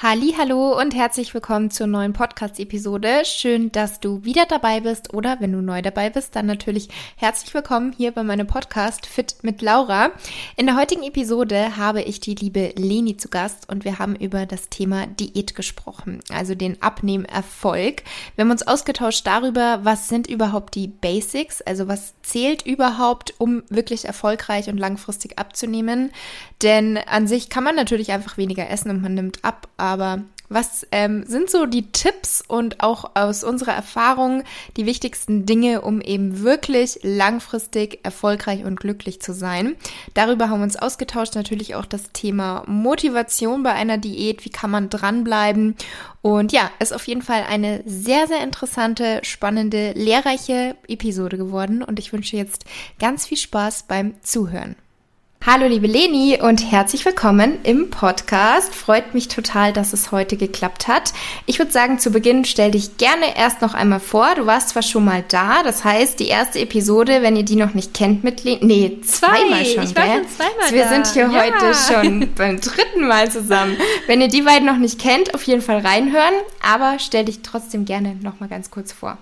Hallo und herzlich willkommen zur neuen Podcast-Episode. Schön, dass du wieder dabei bist oder wenn du neu dabei bist, dann natürlich herzlich willkommen hier bei meinem Podcast Fit mit Laura. In der heutigen Episode habe ich die liebe Leni zu Gast und wir haben über das Thema Diät gesprochen, also den Abnehmerfolg. Wir haben uns ausgetauscht darüber, was sind überhaupt die Basics, also was zählt überhaupt, um wirklich erfolgreich und langfristig abzunehmen. Denn an sich kann man natürlich einfach weniger essen und man nimmt ab, aber was ähm, sind so die Tipps und auch aus unserer Erfahrung die wichtigsten Dinge, um eben wirklich langfristig erfolgreich und glücklich zu sein? Darüber haben wir uns ausgetauscht. Natürlich auch das Thema Motivation bei einer Diät. Wie kann man dranbleiben? Und ja, ist auf jeden Fall eine sehr, sehr interessante, spannende, lehrreiche Episode geworden. Und ich wünsche jetzt ganz viel Spaß beim Zuhören. Hallo liebe Leni und herzlich willkommen im Podcast. Freut mich total, dass es heute geklappt hat. Ich würde sagen, zu Beginn stell dich gerne erst noch einmal vor. Du warst zwar schon mal da, das heißt, die erste Episode, wenn ihr die noch nicht kennt mit Leni, nee, zweimal schon, ich war gell? Schon zweimal Wir da. sind hier ja. heute schon beim dritten Mal zusammen. Wenn ihr die beiden noch nicht kennt, auf jeden Fall reinhören, aber stell dich trotzdem gerne noch mal ganz kurz vor.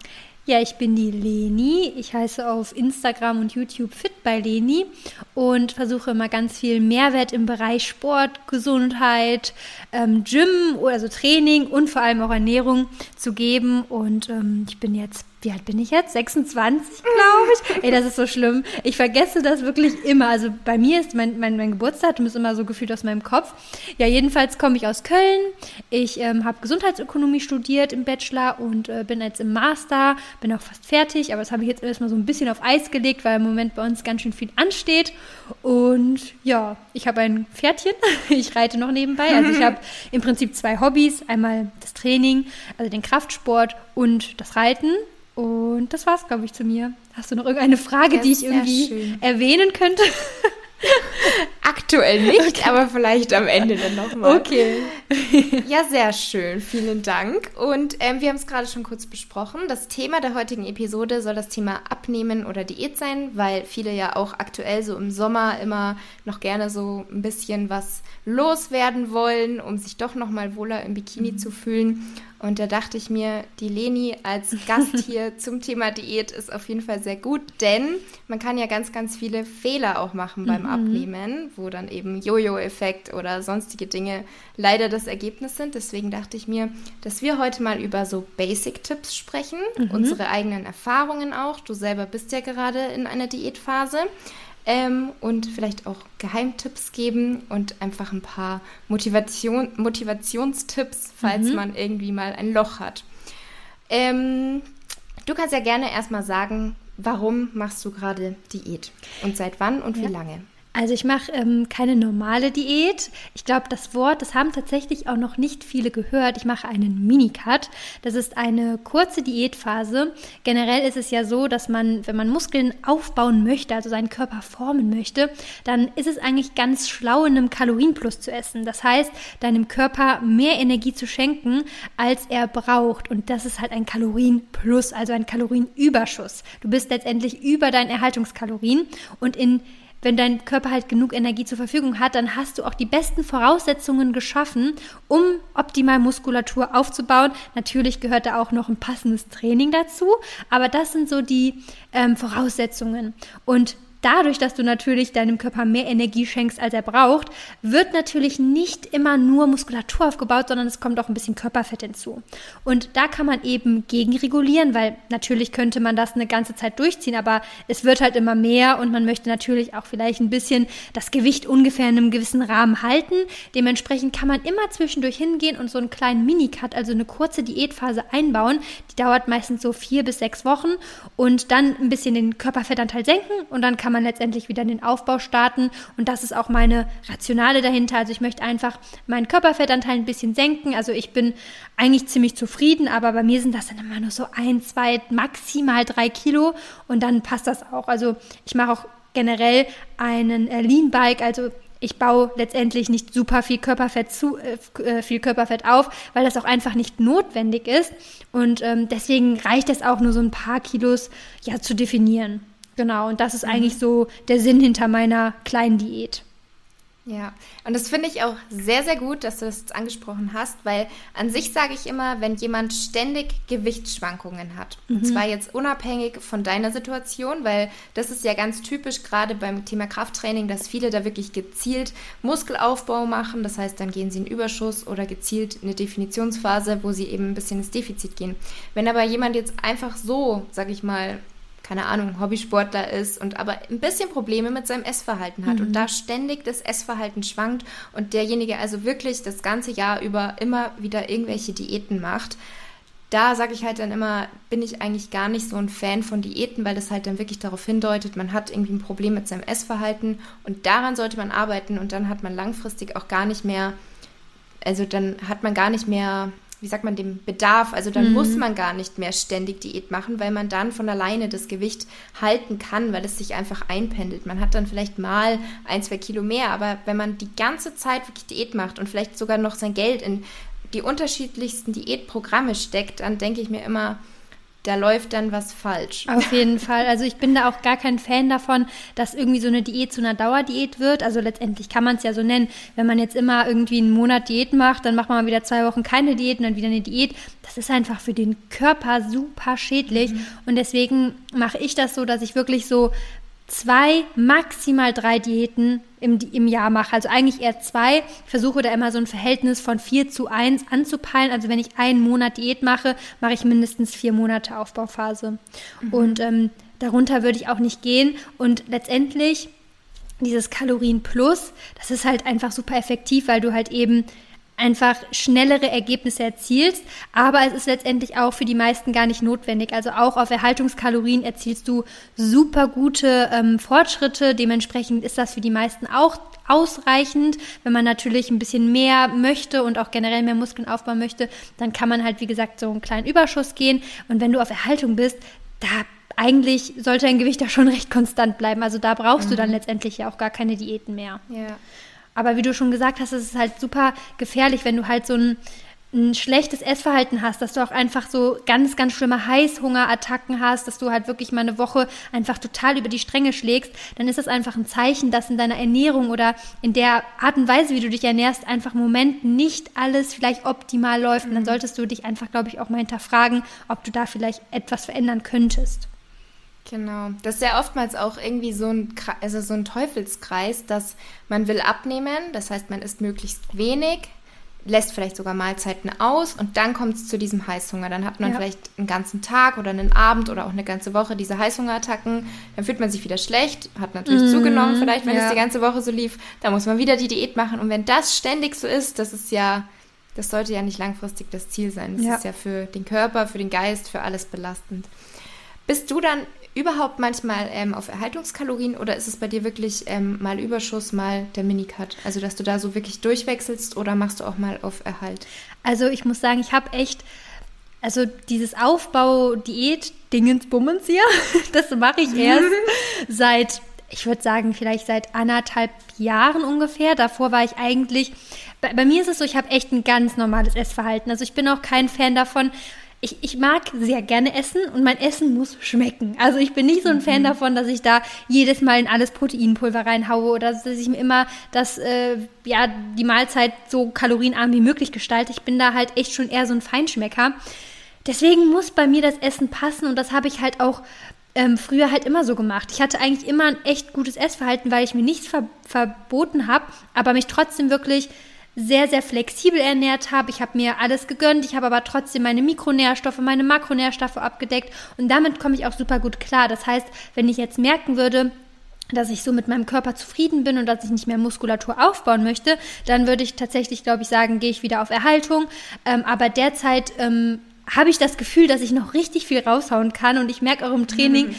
Ja, ich bin die Leni. Ich heiße auf Instagram und YouTube Fit bei Leni und versuche immer ganz viel Mehrwert im Bereich Sport, Gesundheit, ähm, Gym, also Training und vor allem auch Ernährung zu geben. Und ähm, ich bin jetzt wie alt bin ich jetzt? 26, glaube ich. Ey, das ist so schlimm. Ich vergesse das wirklich immer. Also bei mir ist mein, mein, mein Geburtsdatum ist immer so gefühlt aus meinem Kopf. Ja, jedenfalls komme ich aus Köln. Ich ähm, habe Gesundheitsökonomie studiert im Bachelor und äh, bin jetzt im Master. Bin auch fast fertig, aber das habe ich jetzt erstmal so ein bisschen auf Eis gelegt, weil im Moment bei uns ganz schön viel ansteht. Und ja, ich habe ein Pferdchen. Ich reite noch nebenbei. Also ich habe im Prinzip zwei Hobbys. Einmal das Training, also den Kraftsport und das Reiten. Und das war's, glaube ich, zu mir. Hast du noch irgendeine Frage, Ja, die ich irgendwie schön. erwähnen könnte? Aktuell nicht, aber vielleicht am Ende dann nochmal. Okay. Ja, sehr schön. Vielen Dank. Und ähm, wir haben es gerade schon kurz besprochen. Das Thema der heutigen Episode soll das Thema Abnehmen oder Diät sein, weil viele ja auch aktuell so im Sommer immer noch gerne so ein bisschen was loswerden wollen, um sich doch nochmal wohler im Bikini zu fühlen. Und da dachte ich mir, die Leni als Gast hier zum Thema Diät ist auf jeden Fall sehr gut, denn man kann ja ganz, ganz viele Fehler auch machen beim Abnehmen, wo dann eben Jojo-Effekt oder sonstige Dinge leider das Ergebnis sind. Deswegen dachte ich mir, dass wir heute mal über so Basic-Tipps sprechen, unsere eigenen Erfahrungen auch. Du selber bist ja gerade in einer Diätphase. Ähm, und vielleicht auch Geheimtipps geben und einfach ein paar Motivation, Motivationstipps, falls man irgendwie mal ein Loch hat. Ähm, du kannst ja gerne erstmal sagen, warum machst du gerade Diät und seit wann und wie lange? Also ich mache ähm, keine normale Diät. Ich glaube, das Wort, das haben tatsächlich auch noch nicht viele gehört. Ich mache einen Minicut. Das ist eine kurze Diätphase. Generell ist es ja so, dass man, wenn man Muskeln aufbauen möchte, also seinen Körper formen möchte, dann ist es eigentlich ganz schlau, in einem Kalorienplus zu essen. Das heißt, deinem Körper mehr Energie zu schenken, als er braucht. Und das ist halt ein Kalorienplus, also ein Kalorienüberschuss. Du bist letztendlich über deinen Erhaltungskalorien und in wenn dein Körper halt genug Energie zur Verfügung hat, dann hast du auch die besten Voraussetzungen geschaffen, um optimal Muskulatur aufzubauen. Natürlich gehört da auch noch ein passendes Training dazu, aber das sind so die ähm, Voraussetzungen. Und dadurch, dass du natürlich deinem Körper mehr Energie schenkst, als er braucht, wird natürlich nicht immer nur Muskulatur aufgebaut, sondern es kommt auch ein bisschen Körperfett hinzu. Und da kann man eben gegenregulieren, weil natürlich könnte man das eine ganze Zeit durchziehen, aber es wird halt immer mehr und man möchte natürlich auch vielleicht ein bisschen das Gewicht ungefähr in einem gewissen Rahmen halten. Dementsprechend kann man immer zwischendurch hingehen und so einen kleinen Minicut, also eine kurze Diätphase einbauen. Die dauert meistens so vier bis sechs Wochen und dann ein bisschen den Körperfettanteil senken und dann kann kann man letztendlich wieder den Aufbau starten. Und das ist auch meine Rationale dahinter. Also ich möchte einfach meinen Körperfettanteil ein bisschen senken. Also ich bin eigentlich ziemlich zufrieden, aber bei mir sind das dann immer nur so ein, zwei, maximal drei Kilo und dann passt das auch. Also ich mache auch generell einen äh, Lean Bike, also ich baue letztendlich nicht super viel Körperfett zu, äh, äh, viel Körperfett auf, weil das auch einfach nicht notwendig ist. Und ähm, deswegen reicht es auch nur so ein paar Kilos ja zu definieren. Genau, und das ist mhm. eigentlich so der Sinn hinter meiner kleinen Diät. Ja, und das finde ich auch sehr, sehr gut, dass du das jetzt angesprochen hast, weil an sich sage ich immer, wenn jemand ständig Gewichtsschwankungen hat, mhm. und zwar jetzt unabhängig von deiner Situation, weil das ist ja ganz typisch gerade beim Thema Krafttraining, dass viele da wirklich gezielt Muskelaufbau machen, das heißt, dann gehen sie in Überschuss oder gezielt in eine Definitionsphase, wo sie eben ein bisschen ins Defizit gehen. Wenn aber jemand jetzt einfach so, sage ich mal, keine Ahnung, Hobbysportler ist und aber ein bisschen Probleme mit seinem Essverhalten hat mhm. und da ständig das Essverhalten schwankt und derjenige also wirklich das ganze Jahr über immer wieder irgendwelche Diäten macht, da sage ich halt dann immer, bin ich eigentlich gar nicht so ein Fan von Diäten, weil das halt dann wirklich darauf hindeutet, man hat irgendwie ein Problem mit seinem Essverhalten und daran sollte man arbeiten und dann hat man langfristig auch gar nicht mehr, also dann hat man gar nicht mehr wie sagt man, dem Bedarf. Also dann mhm. muss man gar nicht mehr ständig Diät machen, weil man dann von alleine das Gewicht halten kann, weil es sich einfach einpendelt. Man hat dann vielleicht mal ein, zwei Kilo mehr, aber wenn man die ganze Zeit wirklich Diät macht und vielleicht sogar noch sein Geld in die unterschiedlichsten Diätprogramme steckt, dann denke ich mir immer, da läuft dann was falsch. Auf jeden Fall. Also ich bin da auch gar kein Fan davon, dass irgendwie so eine Diät zu einer Dauerdiät wird. Also letztendlich kann man es ja so nennen. Wenn man jetzt immer irgendwie einen Monat Diät macht, dann macht man mal wieder zwei Wochen keine Diät und dann wieder eine Diät. Das ist einfach für den Körper super schädlich. Mhm. Und deswegen mache ich das so, dass ich wirklich so zwei, maximal drei Diäten im, im Jahr mache. Also eigentlich eher zwei. Ich versuche da immer so ein Verhältnis von vier zu eins anzupeilen. Also wenn ich einen Monat Diät mache, mache ich mindestens vier Monate Aufbauphase. Mhm. Und ähm, darunter würde ich auch nicht gehen. Und letztendlich dieses Kalorien Plus, das ist halt einfach super effektiv, weil du halt eben einfach schnellere Ergebnisse erzielst, aber es ist letztendlich auch für die meisten gar nicht notwendig. Also auch auf Erhaltungskalorien erzielst du super gute ähm, Fortschritte. Dementsprechend ist das für die meisten auch ausreichend. Wenn man natürlich ein bisschen mehr möchte und auch generell mehr Muskeln aufbauen möchte, dann kann man halt, wie gesagt, so einen kleinen Überschuss gehen. Und wenn du auf Erhaltung bist, da eigentlich sollte dein Gewicht da schon recht konstant bleiben. Also da brauchst mhm. du dann mhm. letztendlich ja auch gar keine Diäten mehr. Ja. Aber wie du schon gesagt hast, es ist halt super gefährlich, wenn du halt so ein, ein schlechtes Essverhalten hast, dass du auch einfach so ganz, ganz schlimme Heißhungerattacken hast, dass du halt wirklich mal eine Woche einfach total über die Stränge schlägst, dann ist das einfach ein Zeichen, dass in deiner Ernährung oder in der Art und Weise, wie du dich ernährst, einfach im Moment nicht alles vielleicht optimal läuft. Und dann mhm. solltest du dich einfach, glaube ich, auch mal hinterfragen, ob du da vielleicht etwas verändern könntest. Genau. Das ist ja oftmals auch irgendwie so ein, also so ein Teufelskreis, dass man will abnehmen, das heißt, man isst möglichst wenig, lässt vielleicht sogar Mahlzeiten aus und dann kommt es zu diesem Heißhunger. Dann hat man ja. vielleicht einen ganzen Tag oder einen Abend oder auch eine ganze Woche diese Heißhungerattacken. Dann fühlt man sich wieder schlecht, hat natürlich mm, zugenommen, vielleicht, wenn ja. es die ganze Woche so lief. Da muss man wieder die Diät machen. Und wenn das ständig so ist, das ist ja, das sollte ja nicht langfristig das Ziel sein. Das ja. ist ja für den Körper, für den Geist, für alles belastend. Bist du dann überhaupt manchmal ähm, auf Erhaltungskalorien oder ist es bei dir wirklich ähm, mal Überschuss, mal der Minicut? Also, dass du da so wirklich durchwechselst oder machst du auch mal auf Erhalt? Also, ich muss sagen, ich habe echt, also dieses Aufbau-Diät-Dingens-Bummens hier, das mache ich erst seit, ich würde sagen, vielleicht seit anderthalb Jahren ungefähr. Davor war ich eigentlich, bei, bei mir ist es so, ich habe echt ein ganz normales Essverhalten. Also, ich bin auch kein Fan davon, ich, ich mag sehr gerne essen und mein Essen muss schmecken. Also ich bin nicht so ein mhm. Fan davon, dass ich da jedes Mal in alles Proteinpulver reinhaue oder dass ich mir immer das, äh, ja, die Mahlzeit so kalorienarm wie möglich gestalte. Ich bin da halt echt schon eher so ein Feinschmecker. Deswegen muss bei mir das Essen passen und das habe ich halt auch ähm, früher halt immer so gemacht. Ich hatte eigentlich immer ein echt gutes Essverhalten, weil ich mir nichts ver verboten habe, aber mich trotzdem wirklich sehr, sehr flexibel ernährt habe. Ich habe mir alles gegönnt, ich habe aber trotzdem meine Mikronährstoffe, meine Makronährstoffe abgedeckt und damit komme ich auch super gut klar. Das heißt, wenn ich jetzt merken würde, dass ich so mit meinem Körper zufrieden bin und dass ich nicht mehr Muskulatur aufbauen möchte, dann würde ich tatsächlich, glaube ich, sagen, gehe ich wieder auf Erhaltung. Ähm, aber derzeit ähm, habe ich das Gefühl, dass ich noch richtig viel raushauen kann und ich merke auch im Training, mhm.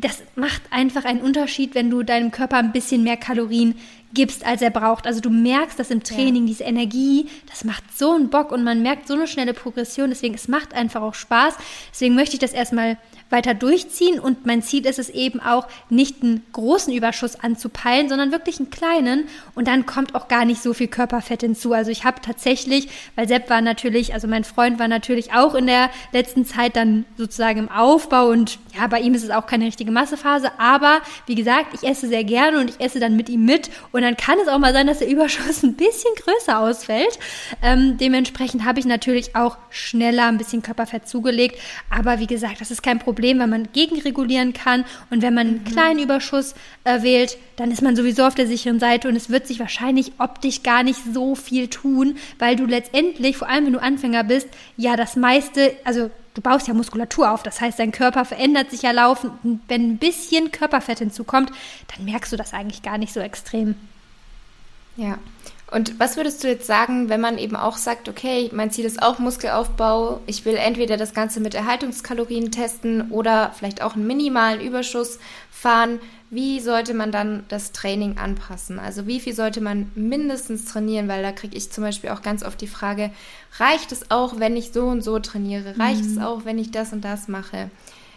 das macht einfach einen Unterschied, wenn du deinem Körper ein bisschen mehr Kalorien gibst, als er braucht. Also du merkst dass im Training, ja. diese Energie, das macht so einen Bock und man merkt so eine schnelle Progression. Deswegen, es macht einfach auch Spaß. Deswegen möchte ich das erstmal weiter durchziehen und mein Ziel ist es eben auch, nicht einen großen Überschuss anzupeilen, sondern wirklich einen kleinen. Und dann kommt auch gar nicht so viel Körperfett hinzu. Also ich habe tatsächlich, weil Sepp war natürlich, also mein Freund war natürlich auch in der letzten Zeit dann sozusagen im Aufbau und ja, bei ihm ist es auch keine richtige Massephase, aber wie gesagt, ich esse sehr gerne und ich esse dann mit ihm mit. Und dann kann es auch mal sein, dass der Überschuss ein bisschen größer ausfällt. Ähm, dementsprechend habe ich natürlich auch schneller ein bisschen Körperfett zugelegt, aber wie gesagt, das ist kein Problem Problem, weil man gegenregulieren kann. Und wenn man einen mhm. kleinen Überschuss äh, wählt, dann ist man sowieso auf der sicheren Seite und es wird sich wahrscheinlich optisch gar nicht so viel tun, weil du letztendlich, vor allem wenn du Anfänger bist, ja das meiste, also du baust ja Muskulatur auf. Das heißt, dein Körper verändert sich ja laufend. Und wenn ein bisschen Körperfett hinzukommt, dann merkst du das eigentlich gar nicht so extrem. Ja. Und was würdest du jetzt sagen, wenn man eben auch sagt, okay, mein Ziel ist auch Muskelaufbau, ich will entweder das Ganze mit Erhaltungskalorien testen oder vielleicht auch einen minimalen Überschuss fahren. Wie sollte man dann das Training anpassen? Also wie viel sollte man mindestens trainieren? Weil da kriege ich zum Beispiel auch ganz oft die Frage, reicht es auch, wenn ich so und so trainiere? Reicht mhm. es auch, wenn ich das und das mache?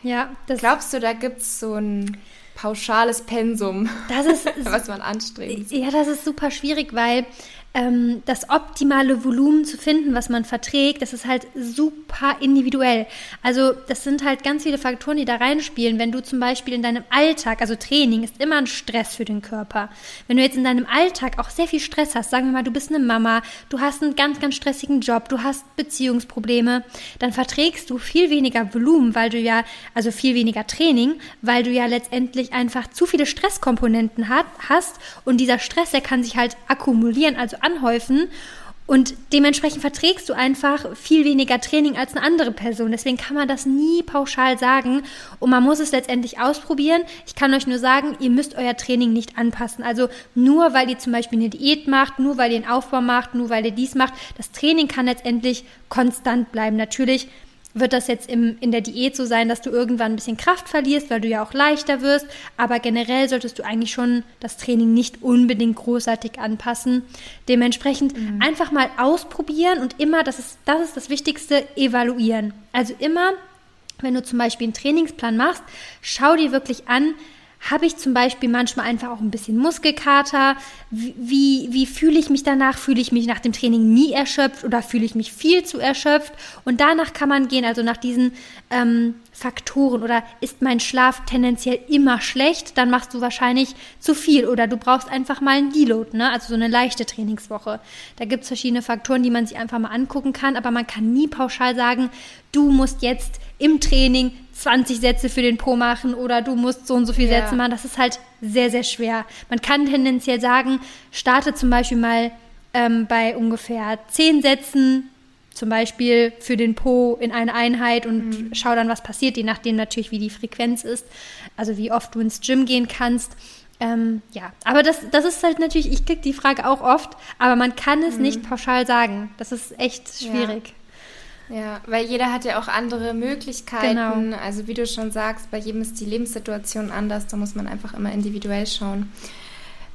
Ja, das Glaubst du, da gibt es so ein pauschales Pensum, das ist, was man anstrebt. Ja, das ist super schwierig, weil ähm, das optimale Volumen zu finden, was man verträgt, das ist halt super individuell. Also das sind halt ganz viele Faktoren, die da reinspielen. Wenn du zum Beispiel in deinem Alltag, also Training ist immer ein Stress für den Körper. Wenn du jetzt in deinem Alltag auch sehr viel Stress hast, sagen wir mal, du bist eine Mama, du hast einen ganz, ganz stressigen Job, du hast Beziehungsprobleme, dann verträgst du viel weniger Volumen, weil du ja, also viel weniger Training, weil du ja letztendlich einfach zu viele Stresskomponenten hat, hast und dieser Stress, der kann sich halt akkumulieren, also anhäufen. Und dementsprechend verträgst du einfach viel weniger Training als eine andere Person. Deswegen kann man das nie pauschal sagen. Und man muss es letztendlich ausprobieren. Ich kann euch nur sagen, ihr müsst euer Training nicht anpassen. Also nur weil ihr zum Beispiel eine Diät macht, nur weil ihr einen Aufbau macht, nur weil ihr dies macht. Das Training kann letztendlich konstant bleiben. Natürlich wird das jetzt im, in der Diät so sein, dass du irgendwann ein bisschen Kraft verlierst, weil du ja auch leichter wirst. Aber generell solltest du eigentlich schon das Training nicht unbedingt großartig anpassen. Dementsprechend mhm. einfach mal ausprobieren und immer, das ist, das ist das Wichtigste, evaluieren. Also immer, wenn du zum Beispiel einen Trainingsplan machst, schau dir wirklich an, habe ich zum Beispiel manchmal einfach auch ein bisschen Muskelkater? Wie, wie, fühle ich mich danach? Fühle ich mich nach dem Training nie erschöpft oder fühle ich mich viel zu erschöpft? Und danach kann man gehen, also nach diesen ähm, Faktoren oder ist mein Schlaf tendenziell immer schlecht, dann machst du wahrscheinlich zu viel oder du brauchst einfach mal einen Deload, ne? also so eine leichte Trainingswoche. Da gibt es verschiedene Faktoren, die man sich einfach mal angucken kann, aber man kann nie pauschal sagen, du musst jetzt im Training 20 Sätze für den Po machen oder du musst so und so viele ja. Sätze machen. Das ist halt sehr, sehr schwer. Man kann tendenziell sagen, starte zum Beispiel mal ähm, bei ungefähr 10 Sätzen, zum Beispiel für den Po in eine Einheit und mhm. schau dann, was passiert, je nachdem natürlich, wie die Frequenz ist, also wie oft du ins Gym gehen kannst. Ähm, ja, aber das, das ist halt natürlich, ich kriege die Frage auch oft, aber man kann es mhm. nicht pauschal sagen. Das ist echt schwierig. Ja. Ja, weil jeder hat ja auch andere Möglichkeiten. Genau. Also wie du schon sagst, bei jedem ist die Lebenssituation anders. Da muss man einfach immer individuell schauen.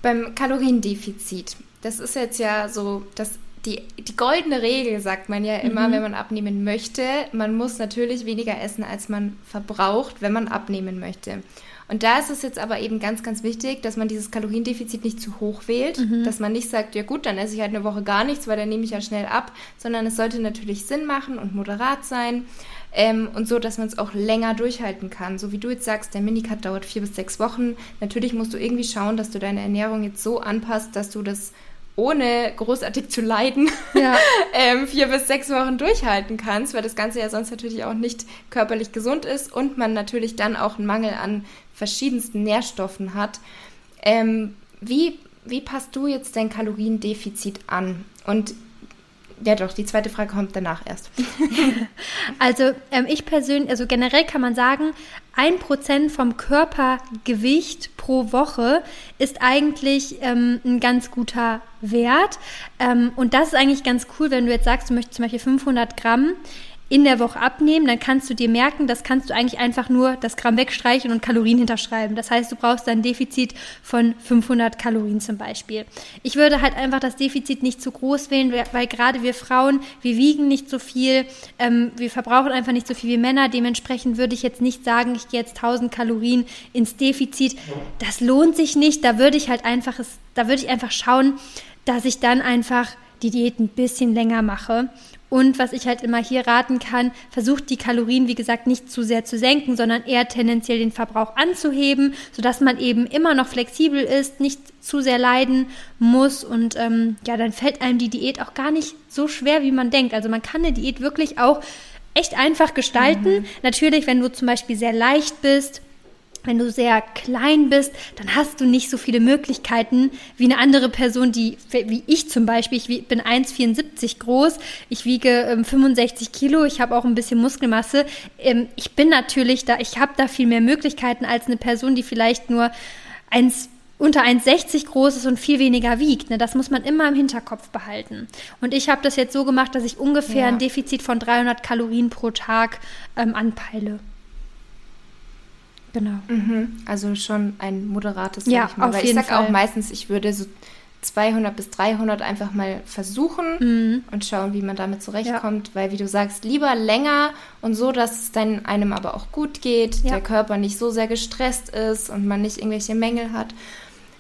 Beim Kaloriendefizit, das ist jetzt ja so, das, die, die goldene Regel, sagt man ja immer, mhm. wenn man abnehmen möchte. Man muss natürlich weniger essen, als man verbraucht, wenn man abnehmen möchte. Und da ist es jetzt aber eben ganz, ganz wichtig, dass man dieses Kaloriendefizit nicht zu hoch wählt, mhm. dass man nicht sagt, ja gut, dann esse ich halt eine Woche gar nichts, weil dann nehme ich ja schnell ab, sondern es sollte natürlich Sinn machen und moderat sein. ähm, und so, dass man es auch länger durchhalten kann. So wie du jetzt sagst, der Minicut dauert vier bis sechs Wochen. Natürlich musst du irgendwie schauen, dass du deine Ernährung jetzt so anpasst, dass du das ohne großartig zu leiden, ja. ähm, vier bis sechs Wochen durchhalten kannst, weil das Ganze ja sonst natürlich auch nicht körperlich gesund ist und man natürlich dann auch einen Mangel an verschiedensten Nährstoffen hat. Ähm, wie, wie passt du jetzt dein Kaloriendefizit an? Und ja, doch, die zweite Frage kommt danach erst. also ähm, ich persönlich, also generell kann man sagen, ein Prozent vom Körpergewicht pro Woche ist eigentlich ähm, ein ganz guter Wert. Ähm, und das ist eigentlich ganz cool, wenn du jetzt sagst, du möchtest zum Beispiel 500 Gramm in der Woche abnehmen, dann kannst du dir merken, das kannst du eigentlich einfach nur das Gramm wegstreichen und Kalorien hinterschreiben. Das heißt, du brauchst ein Defizit von 500 Kalorien zum Beispiel. Ich würde halt einfach das Defizit nicht zu groß wählen, weil gerade wir Frauen, wir wiegen nicht so viel, ähm, wir verbrauchen einfach nicht so viel wie Männer. Dementsprechend würde ich jetzt nicht sagen, ich gehe jetzt 1000 Kalorien ins Defizit. Das lohnt sich nicht. Da würde ich halt einfach, da würde ich einfach schauen, dass ich dann einfach die Diät ein bisschen länger mache und was ich halt immer hier raten kann, versucht die Kalorien, wie gesagt, nicht zu sehr zu senken, sondern eher tendenziell den Verbrauch anzuheben, sodass man eben immer noch flexibel ist, nicht zu sehr leiden muss. Und ähm, ja, dann fällt einem die Diät auch gar nicht so schwer, wie man denkt. Also man kann eine Diät wirklich auch echt einfach gestalten. Mhm. Natürlich, wenn du zum Beispiel sehr leicht bist, wenn du sehr klein bist, dann hast du nicht so viele Möglichkeiten wie eine andere Person, die, wie ich zum Beispiel, ich bin 1,74 groß, ich wiege ähm, 65 Kilo, ich habe auch ein bisschen Muskelmasse. Ähm, ich bin natürlich da, ich habe da viel mehr Möglichkeiten als eine Person, die vielleicht nur 1, unter 1,60 groß ist und viel weniger wiegt. Ne? Das muss man immer im Hinterkopf behalten. Und ich habe das jetzt so gemacht, dass ich ungefähr ja. ein Defizit von 300 Kalorien pro Tag ähm, anpeile. Genau. Mhm. Also schon ein moderates, ja, ich mal. Auf Weil jeden ich sage auch meistens, ich würde so 200 bis 300 einfach mal versuchen mhm. und schauen, wie man damit zurechtkommt, ja. weil wie du sagst, lieber länger und so, dass es dann einem aber auch gut geht, ja. der Körper nicht so sehr gestresst ist und man nicht irgendwelche Mängel hat.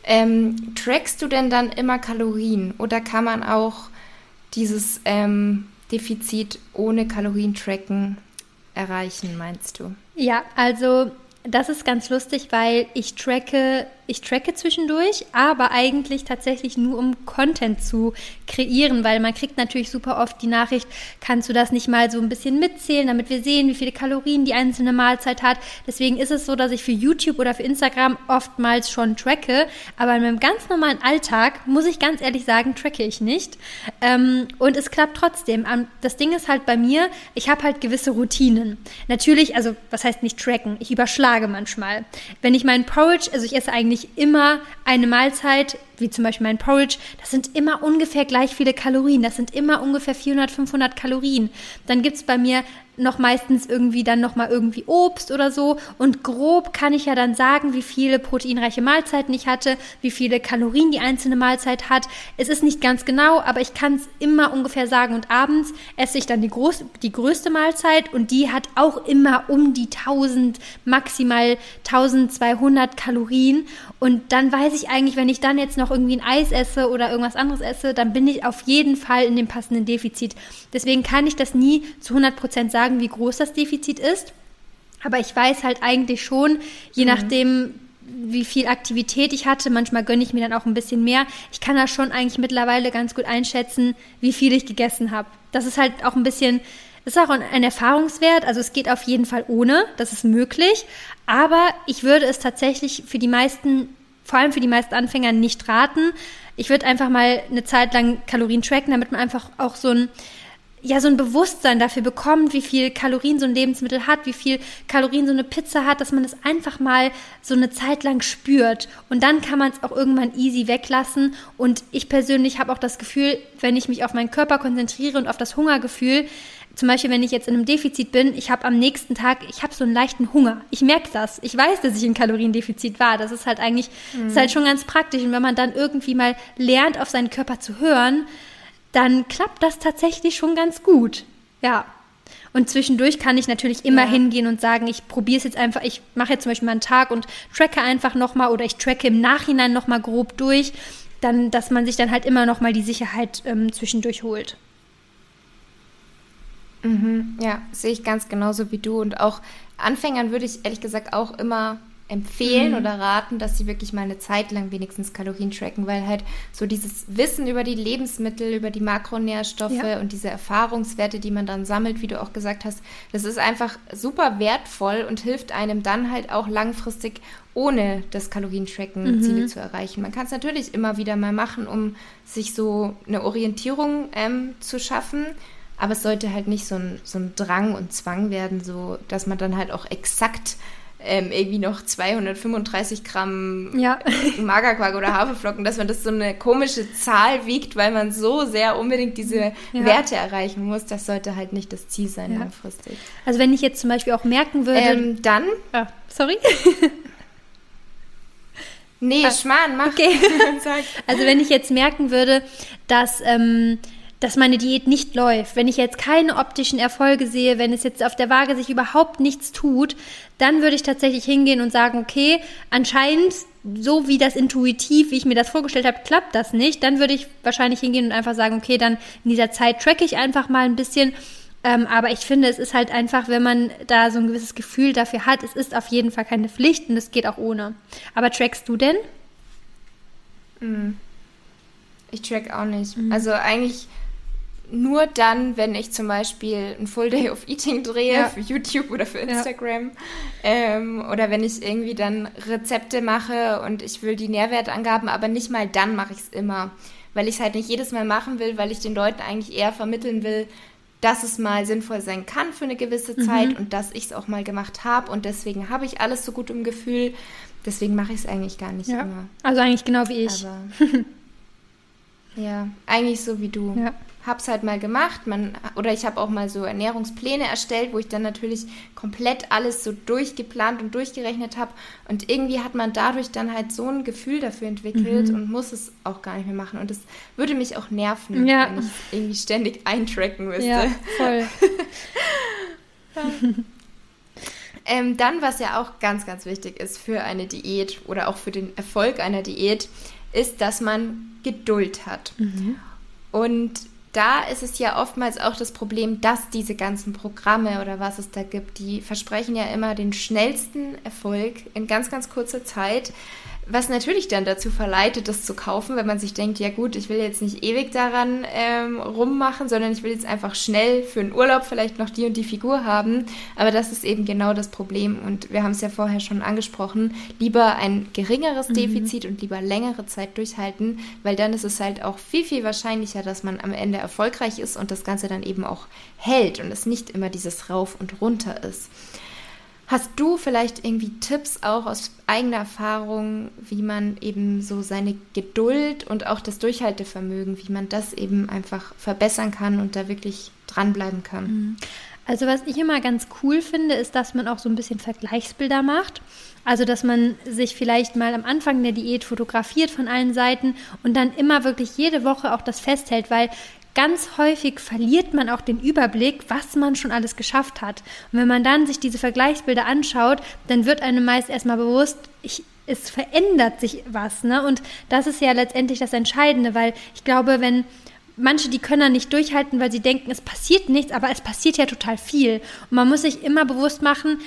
Ähm, trackst du denn dann immer Kalorien oder kann man auch dieses ähm, Defizit ohne Kalorien tracken erreichen, meinst du? Ja, also das ist ganz lustig, weil ich tracke ich tracke zwischendurch, aber eigentlich tatsächlich nur, um Content zu kreieren, weil man kriegt natürlich super oft die Nachricht, kannst du das nicht mal so ein bisschen mitzählen, damit wir sehen, wie viele Kalorien die einzelne Mahlzeit hat. Deswegen ist es so, dass ich für YouTube oder für Instagram oftmals schon tracke, aber in meinem ganz normalen Alltag, muss ich ganz ehrlich sagen, tracke ich nicht. Ähm, und es klappt trotzdem. Das Ding ist halt bei mir, ich habe halt gewisse Routinen. Natürlich, also was heißt nicht tracken? Ich überschlage manchmal. Wenn ich meinen Porridge, also ich esse eigentlich eigentlich immer eine Mahlzeit, wie zum Beispiel mein Porridge, das sind immer ungefähr gleich viele Kalorien. Das sind immer ungefähr 400, 500 Kalorien. Dann gibt es bei mir noch meistens irgendwie dann noch mal irgendwie Obst oder so und grob kann ich ja dann sagen, wie viele proteinreiche Mahlzeiten ich hatte, wie viele Kalorien die einzelne Mahlzeit hat. Es ist nicht ganz genau, aber ich kann es immer ungefähr sagen und abends esse ich dann die, groß, die größte Mahlzeit und die hat auch immer um die 1000 maximal 1200 Kalorien und dann weiß ich eigentlich, wenn ich dann jetzt noch irgendwie ein Eis esse oder irgendwas anderes esse, dann bin ich auf jeden Fall in dem passenden Defizit. Deswegen kann ich das nie zu 100% sagen, wie groß das Defizit ist. Aber ich weiß halt eigentlich schon, je mhm. nachdem, wie viel Aktivität ich hatte. Manchmal gönne ich mir dann auch ein bisschen mehr. Ich kann da schon eigentlich mittlerweile ganz gut einschätzen, wie viel ich gegessen habe. Das ist halt auch ein bisschen, ist auch ein Erfahrungswert. Also es geht auf jeden Fall ohne, das ist möglich. Aber ich würde es tatsächlich für die meisten, vor allem für die meisten Anfänger nicht raten. Ich würde einfach mal eine Zeit lang Kalorien tracken, damit man einfach auch so ein ja so ein Bewusstsein dafür bekommt, wie viel Kalorien so ein Lebensmittel hat, wie viel Kalorien so eine Pizza hat, dass man es einfach mal so eine Zeit lang spürt. Und dann kann man es auch irgendwann easy weglassen. Und ich persönlich habe auch das Gefühl, wenn ich mich auf meinen Körper konzentriere und auf das Hungergefühl, zum Beispiel, wenn ich jetzt in einem Defizit bin, ich habe am nächsten Tag, ich habe so einen leichten Hunger. Ich merke das. Ich weiß, dass ich in Kaloriendefizit war. Das ist halt eigentlich, mhm. ist halt schon ganz praktisch. Und wenn man dann irgendwie mal lernt, auf seinen Körper zu hören, dann klappt das tatsächlich schon ganz gut. Ja. Und zwischendurch kann ich natürlich immer ja. hingehen und sagen, ich probiere es jetzt einfach, ich mache jetzt zum Beispiel mal einen Tag und tracke einfach nochmal oder ich tracke im Nachhinein nochmal grob durch, dann, dass man sich dann halt immer nochmal die Sicherheit ähm, zwischendurch holt. Mhm, ja, sehe ich ganz genauso wie du. Und auch Anfängern würde ich ehrlich gesagt auch immer empfehlen mhm. oder raten, dass sie wirklich mal eine Zeit lang wenigstens Kalorien tracken, weil halt so dieses Wissen über die Lebensmittel, über die Makronährstoffe ja. und diese Erfahrungswerte, die man dann sammelt, wie du auch gesagt hast, das ist einfach super wertvoll und hilft einem dann halt auch langfristig ohne das Kalorientracken mhm. Ziele zu erreichen. Man kann es natürlich immer wieder mal machen, um sich so eine Orientierung ähm, zu schaffen. Aber es sollte halt nicht so ein, so ein Drang und Zwang werden, so dass man dann halt auch exakt ähm, irgendwie noch 235 Gramm ja. Magerquark oder Haferflocken, dass man das so eine komische Zahl wiegt, weil man so sehr unbedingt diese ja. Werte erreichen muss. Das sollte halt nicht das Ziel sein ja. langfristig. Also wenn ich jetzt zum Beispiel auch merken würde... Ähm, dann... Ah, sorry. nee, ah, Schmarrn, mach. Okay. also wenn ich jetzt merken würde, dass... Ähm, dass meine Diät nicht läuft, wenn ich jetzt keine optischen Erfolge sehe, wenn es jetzt auf der Waage sich überhaupt nichts tut, dann würde ich tatsächlich hingehen und sagen, okay, anscheinend so wie das intuitiv, wie ich mir das vorgestellt habe, klappt das nicht. Dann würde ich wahrscheinlich hingehen und einfach sagen, okay, dann in dieser Zeit tracke ich einfach mal ein bisschen. Ähm, aber ich finde, es ist halt einfach, wenn man da so ein gewisses Gefühl dafür hat, es ist auf jeden Fall keine Pflicht und es geht auch ohne. Aber trackst du denn? Mm. Ich track auch nicht. Mhm. Also eigentlich nur dann, wenn ich zum Beispiel ein Full Day of Eating drehe ja. für YouTube oder für Instagram ja. ähm, oder wenn ich irgendwie dann Rezepte mache und ich will die Nährwertangaben, aber nicht mal dann mache ich es immer, weil ich es halt nicht jedes Mal machen will, weil ich den Leuten eigentlich eher vermitteln will, dass es mal sinnvoll sein kann für eine gewisse mhm. Zeit und dass ich es auch mal gemacht habe und deswegen habe ich alles so gut im Gefühl. Deswegen mache ich es eigentlich gar nicht ja. immer. Also eigentlich genau wie ich. Aber, ja, eigentlich so wie du. Ja habe es halt mal gemacht. Man, oder ich habe auch mal so Ernährungspläne erstellt, wo ich dann natürlich komplett alles so durchgeplant und durchgerechnet habe. Und irgendwie hat man dadurch dann halt so ein Gefühl dafür entwickelt mhm. und muss es auch gar nicht mehr machen. Und es würde mich auch nerven, ja. wenn ich irgendwie ständig eintracken müsste. Ja, voll. ähm, dann, was ja auch ganz, ganz wichtig ist für eine Diät oder auch für den Erfolg einer Diät, ist, dass man Geduld hat. Mhm. Und da ist es ja oftmals auch das Problem, dass diese ganzen Programme oder was es da gibt, die versprechen ja immer den schnellsten Erfolg in ganz, ganz kurzer Zeit was natürlich dann dazu verleitet, das zu kaufen, wenn man sich denkt, ja gut, ich will jetzt nicht ewig daran ähm, rummachen, sondern ich will jetzt einfach schnell für einen Urlaub vielleicht noch die und die Figur haben. Aber das ist eben genau das Problem. Und wir haben es ja vorher schon angesprochen, lieber ein geringeres mhm. Defizit und lieber längere Zeit durchhalten, weil dann ist es halt auch viel, viel wahrscheinlicher, dass man am Ende erfolgreich ist und das Ganze dann eben auch hält und es nicht immer dieses Rauf und Runter ist. Hast du vielleicht irgendwie Tipps auch aus eigener Erfahrung, wie man eben so seine Geduld und auch das Durchhaltevermögen, wie man das eben einfach verbessern kann und da wirklich dranbleiben kann? Mhm. Also was ich immer ganz cool finde, ist, dass man auch so ein bisschen Vergleichsbilder macht. Also dass man sich vielleicht mal am Anfang der Diät fotografiert von allen Seiten und dann immer wirklich jede Woche auch das festhält, weil ganz häufig verliert man auch den Überblick, was man schon alles geschafft hat. Und wenn man dann sich diese Vergleichsbilder anschaut, dann wird einem meist erstmal bewusst, ich, es verändert sich was. Ne? Und das ist ja letztendlich das Entscheidende, weil ich glaube, wenn manche, die können dann nicht durchhalten, weil sie denken, es passiert nichts, aber es passiert ja total viel. Und man muss sich immer bewusst machen,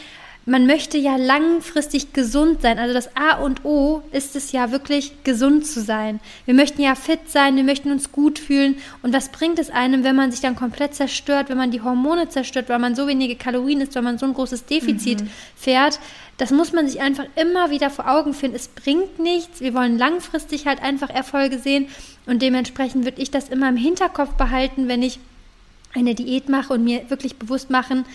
man möchte ja langfristig gesund sein. Also das A und O ist es ja wirklich, gesund zu sein. Wir möchten ja fit sein, wir möchten uns gut fühlen. Und was bringt es einem, wenn man sich dann komplett zerstört, wenn man die Hormone zerstört, weil man so wenige Kalorien isst, weil man so ein großes Defizit mhm. fährt? Das muss man sich einfach immer wieder vor Augen führen. Es bringt nichts. Wir wollen langfristig halt einfach Erfolge sehen. Und dementsprechend würde ich das immer im Hinterkopf behalten, wenn ich eine Diät mache und mir wirklich bewusst machen,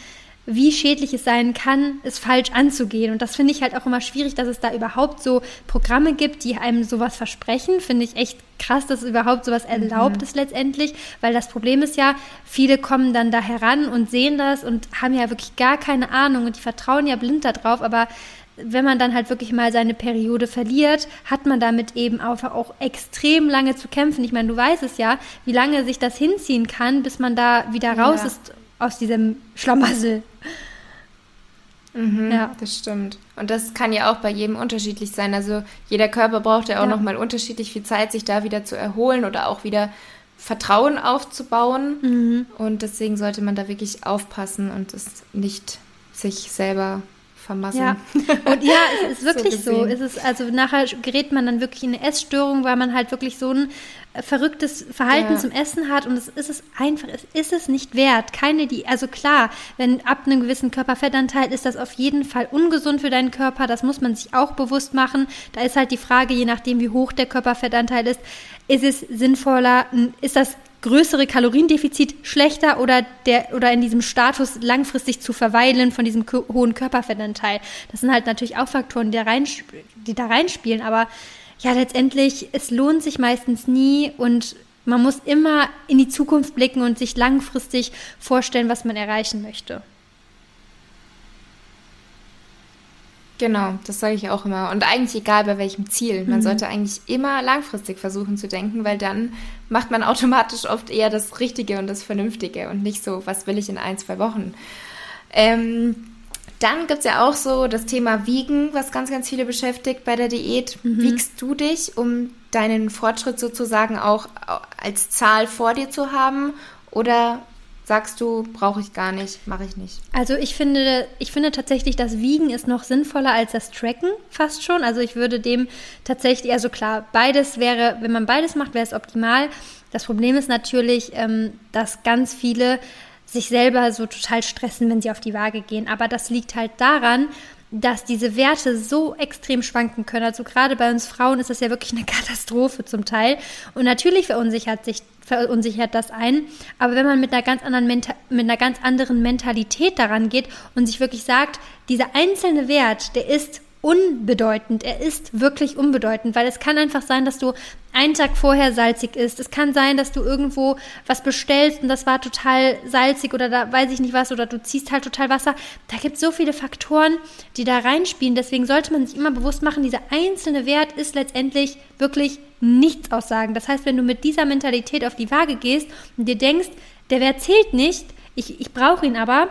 wie schädlich es sein kann, es falsch anzugehen. Und das finde ich halt auch immer schwierig, dass es da überhaupt so Programme gibt, die einem sowas versprechen. Finde ich echt krass, dass es überhaupt sowas mhm. erlaubt ist letztendlich, weil das Problem ist ja, viele kommen dann da heran und sehen das und haben ja wirklich gar keine Ahnung und die vertrauen ja blind darauf, aber wenn man dann halt wirklich mal seine Periode verliert, hat man damit eben einfach auch extrem lange zu kämpfen. Ich meine, du weißt es ja, wie lange sich das hinziehen kann, bis man da wieder raus ja. ist aus diesem Schlamassel. Mhm, ja, das stimmt. Und das kann ja auch bei jedem unterschiedlich sein. Also jeder Körper braucht ja auch ja. nochmal unterschiedlich viel Zeit, sich da wieder zu erholen oder auch wieder Vertrauen aufzubauen. Mhm. Und deswegen sollte man da wirklich aufpassen und es nicht sich selber vermassen. Ja, und ja, es ist wirklich so. so. Es ist, also nachher gerät man dann wirklich in eine Essstörung, weil man halt wirklich so ein äh, verrücktes Verhalten ja. zum Essen hat und es ist es einfach, es ist es nicht wert. Keine, die, also klar, wenn ab einem gewissen Körperfettanteil ist das auf jeden Fall ungesund für deinen Körper, das muss man sich auch bewusst machen. Da ist halt die Frage, je nachdem wie hoch der Körperfettanteil ist, ist es sinnvoller, ist das größere Kaloriendefizit schlechter oder der oder in diesem Status langfristig zu verweilen von diesem hohen Körperfettanteil. Das sind halt natürlich auch Faktoren, die da, rein, die da reinspielen, aber ja, letztendlich, es lohnt sich meistens nie und man muss immer in die Zukunft blicken und sich langfristig vorstellen, was man erreichen möchte. Genau, das sage ich auch immer. Und eigentlich egal bei welchem Ziel. Man mhm. sollte eigentlich immer langfristig versuchen zu denken, weil dann macht man automatisch oft eher das Richtige und das Vernünftige und nicht so, was will ich in ein, zwei Wochen. Ähm, dann gibt es ja auch so das Thema Wiegen, was ganz, ganz viele beschäftigt bei der Diät. Mhm. Wiegst du dich, um deinen Fortschritt sozusagen auch als Zahl vor dir zu haben? Oder sagst du, brauche ich gar nicht, mache ich nicht? Also ich finde, ich finde tatsächlich, das Wiegen ist noch sinnvoller als das Tracken fast schon. Also ich würde dem tatsächlich, also klar, beides wäre, wenn man beides macht, wäre es optimal. Das Problem ist natürlich, ähm, dass ganz viele sich selber so total stressen, wenn sie auf die Waage gehen. Aber das liegt halt daran, dass diese Werte so extrem schwanken können. Also gerade bei uns Frauen ist das ja wirklich eine Katastrophe zum Teil. Und natürlich verunsichert sich verunsichert das ein. Aber wenn man mit einer ganz anderen Menta mit einer ganz anderen Mentalität daran geht und sich wirklich sagt, dieser einzelne Wert, der ist unbedeutend. Er ist wirklich unbedeutend, weil es kann einfach sein, dass du einen Tag vorher salzig isst. Es kann sein, dass du irgendwo was bestellst und das war total salzig oder da weiß ich nicht was oder du ziehst halt total Wasser. Da gibt es so viele Faktoren, die da reinspielen. Deswegen sollte man sich immer bewusst machen, dieser einzelne Wert ist letztendlich wirklich nichts aussagen. Das heißt, wenn du mit dieser Mentalität auf die Waage gehst und dir denkst, der Wert zählt nicht, ich, ich brauche ihn aber,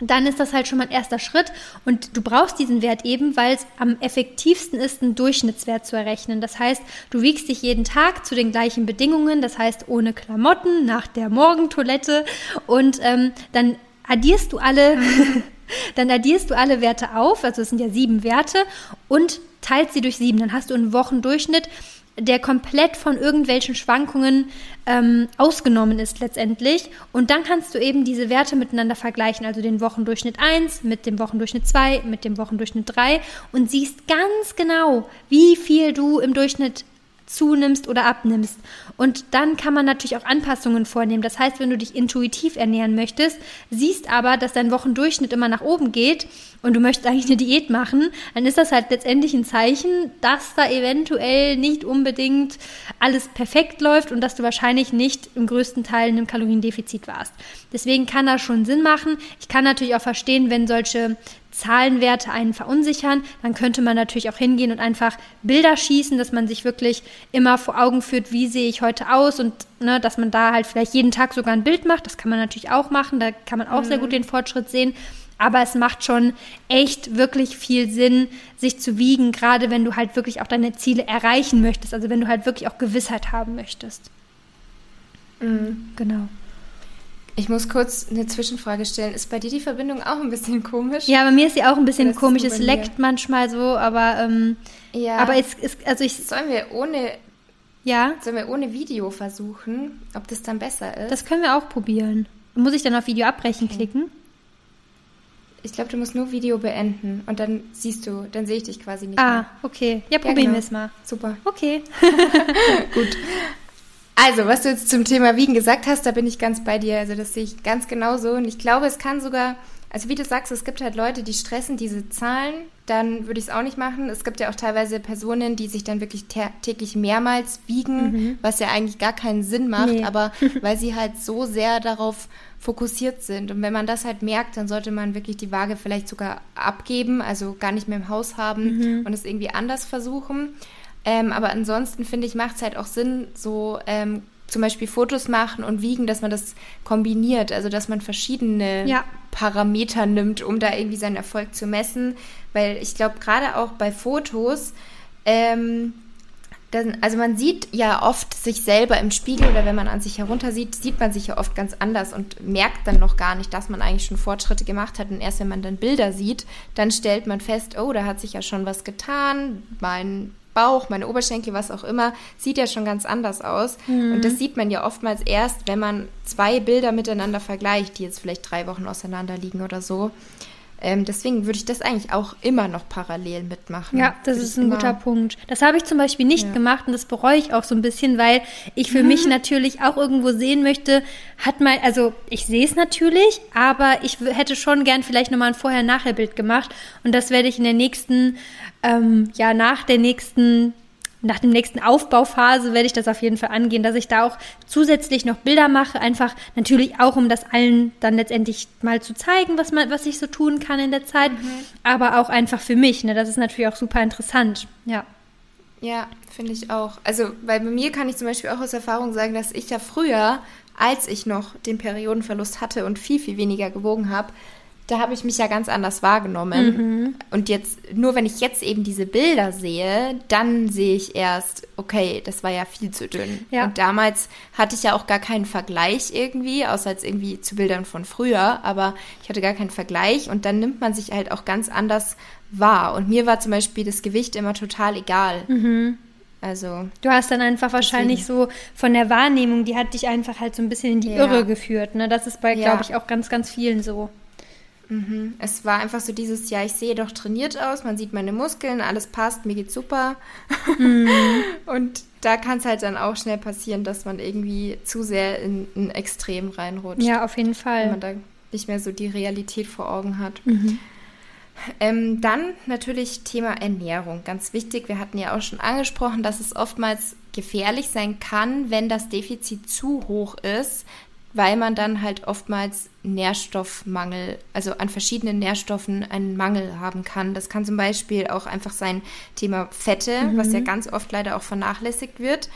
dann ist das halt schon mal ein erster Schritt und du brauchst diesen Wert eben, weil es am effektivsten ist, einen Durchschnittswert zu errechnen. Das heißt, du wiegst dich jeden Tag zu den gleichen Bedingungen, das heißt ohne Klamotten, nach der Morgentoilette und ähm, dann addierst du alle, dann addierst du alle Werte auf, also es sind ja sieben Werte und teilst sie durch sieben. Dann hast du einen Wochendurchschnitt der komplett von irgendwelchen Schwankungen ähm, ausgenommen ist letztendlich. Und dann kannst du eben diese Werte miteinander vergleichen, also den Wochendurchschnitt 1 mit dem Wochendurchschnitt 2, mit dem Wochendurchschnitt 3 und siehst ganz genau, wie viel du im Durchschnitt zunimmst oder abnimmst. Und dann kann man natürlich auch Anpassungen vornehmen. Das heißt, wenn du dich intuitiv ernähren möchtest, siehst aber, dass dein Wochendurchschnitt immer nach oben geht und du möchtest eigentlich eine Diät machen, dann ist das halt letztendlich ein Zeichen, dass da eventuell nicht unbedingt alles perfekt läuft und dass du wahrscheinlich nicht im größten Teil in einem Kaloriendefizit warst. Deswegen kann das schon Sinn machen. Ich kann natürlich auch verstehen, wenn solche Zahlenwerte einen verunsichern, dann könnte man natürlich auch hingehen und einfach Bilder schießen, dass man sich wirklich immer vor Augen führt, wie sehe ich heute aus und ne, dass man da halt vielleicht jeden Tag sogar ein Bild macht. Das kann man natürlich auch machen, da kann man auch mhm. sehr gut den Fortschritt sehen. Aber es macht schon echt wirklich viel Sinn, sich zu wiegen, gerade wenn du halt wirklich auch deine Ziele erreichen möchtest. Also wenn du halt wirklich auch Gewissheit haben möchtest. Mhm. Genau. Ich muss kurz eine Zwischenfrage stellen. Ist bei dir die Verbindung auch ein bisschen komisch? Ja, bei mir ist sie auch ein bisschen das komisch. Es leckt manchmal so, aber ähm, ja. Aber es ist also ich. Sollen wir ohne ja? Sollen wir ohne Video versuchen, ob das dann besser ist? Das können wir auch probieren. Muss ich dann auf Video abbrechen okay. klicken? Ich glaube, du musst nur Video beenden und dann siehst du, dann sehe ich dich quasi nicht ah, mehr. Ah, okay. Ja, probieren ja, genau. wir es mal. Super. Okay. Gut. Also, was du jetzt zum Thema Wiegen gesagt hast, da bin ich ganz bei dir. Also, das sehe ich ganz genauso. Und ich glaube, es kann sogar, also wie du sagst, es gibt halt Leute, die stressen diese Zahlen. Dann würde ich es auch nicht machen. Es gibt ja auch teilweise Personen, die sich dann wirklich täglich mehrmals wiegen, mhm. was ja eigentlich gar keinen Sinn macht, nee. aber weil sie halt so sehr darauf fokussiert sind. Und wenn man das halt merkt, dann sollte man wirklich die Waage vielleicht sogar abgeben, also gar nicht mehr im Haus haben mhm. und es irgendwie anders versuchen. Ähm, aber ansonsten finde ich, macht es halt auch Sinn, so ähm, zum Beispiel Fotos machen und wiegen, dass man das kombiniert, also dass man verschiedene ja. Parameter nimmt, um da irgendwie seinen Erfolg zu messen. Weil ich glaube, gerade auch bei Fotos, ähm, dann, also man sieht ja oft sich selber im Spiegel oder wenn man an sich herunter sieht, sieht man sich ja oft ganz anders und merkt dann noch gar nicht, dass man eigentlich schon Fortschritte gemacht hat. Und erst wenn man dann Bilder sieht, dann stellt man fest, oh, da hat sich ja schon was getan. Mein Bauch, meine Oberschenkel, was auch immer, sieht ja schon ganz anders aus. Mhm. Und das sieht man ja oftmals erst, wenn man zwei Bilder miteinander vergleicht, die jetzt vielleicht drei Wochen auseinander liegen oder so. Ähm, deswegen würde ich das eigentlich auch immer noch parallel mitmachen. Ja, das ist ein guter Punkt. Das habe ich zum Beispiel nicht ja. gemacht und das bereue ich auch so ein bisschen, weil ich für mhm. mich natürlich auch irgendwo sehen möchte, hat mal, also ich sehe es natürlich, aber ich hätte schon gern vielleicht nochmal ein Vorher-Nachher-Bild gemacht und das werde ich in der nächsten, ähm, ja, nach der nächsten nach dem nächsten Aufbauphase werde ich das auf jeden Fall angehen, dass ich da auch zusätzlich noch Bilder mache, einfach natürlich auch, um das allen dann letztendlich mal zu zeigen, was man, was ich so tun kann in der Zeit, mhm. aber auch einfach für mich. Ne? Das ist natürlich auch super interessant. Ja. Ja, finde ich auch. Also, weil bei mir kann ich zum Beispiel auch aus Erfahrung sagen, dass ich ja früher, als ich noch den Periodenverlust hatte und viel, viel weniger gewogen habe, da habe ich mich ja ganz anders wahrgenommen. Mhm. Und jetzt, nur wenn ich jetzt eben diese Bilder sehe, dann sehe ich erst, okay, das war ja viel zu dünn. Ja. Und damals hatte ich ja auch gar keinen Vergleich irgendwie, außer jetzt irgendwie zu Bildern von früher, aber ich hatte gar keinen Vergleich und dann nimmt man sich halt auch ganz anders wahr. Und mir war zum Beispiel das Gewicht immer total egal. Mhm. Also. Du hast dann einfach wahrscheinlich deswegen. so von der Wahrnehmung, die hat dich einfach halt so ein bisschen in die ja. Irre geführt. Ne? Das ist bei, ja. glaube ich, auch ganz, ganz vielen so. Mhm. Es war einfach so dieses, ja, ich sehe doch trainiert aus, man sieht meine Muskeln, alles passt, mir geht's super. Mhm. Und da kann es halt dann auch schnell passieren, dass man irgendwie zu sehr in ein Extrem reinrutscht. Ja, auf jeden Fall. Wenn man da nicht mehr so die Realität vor Augen hat. Mhm. Ähm, dann natürlich Thema Ernährung, ganz wichtig. Wir hatten ja auch schon angesprochen, dass es oftmals gefährlich sein kann, wenn das Defizit zu hoch ist, weil man dann halt oftmals Nährstoffmangel, also an verschiedenen Nährstoffen einen Mangel haben kann. Das kann zum Beispiel auch einfach sein Thema Fette, mhm. was ja ganz oft leider auch vernachlässigt wird.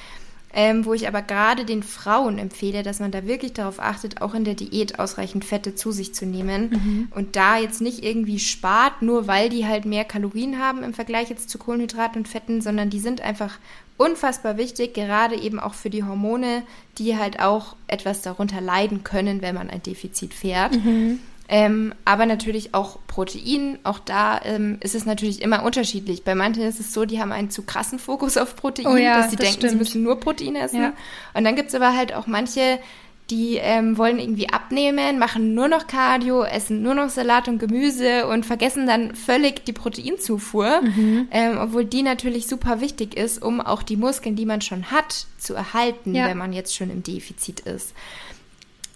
Ähm, wo ich aber gerade den Frauen empfehle, dass man da wirklich darauf achtet, auch in der Diät ausreichend Fette zu sich zu nehmen mhm. und da jetzt nicht irgendwie spart, nur weil die halt mehr Kalorien haben im Vergleich jetzt zu Kohlenhydraten und Fetten, sondern die sind einfach unfassbar wichtig, gerade eben auch für die Hormone, die halt auch etwas darunter leiden können, wenn man ein Defizit fährt. Mhm. Ähm, aber natürlich auch Protein. Auch da ähm, ist es natürlich immer unterschiedlich. Bei manchen ist es so, die haben einen zu krassen Fokus auf Protein, oh ja, dass sie das denken, stimmt. sie müssen nur Protein essen. Ja. Und dann gibt es aber halt auch manche, die ähm, wollen irgendwie abnehmen, machen nur noch Cardio, essen nur noch Salat und Gemüse und vergessen dann völlig die Proteinzufuhr, mhm. ähm, obwohl die natürlich super wichtig ist, um auch die Muskeln, die man schon hat, zu erhalten, ja. wenn man jetzt schon im Defizit ist.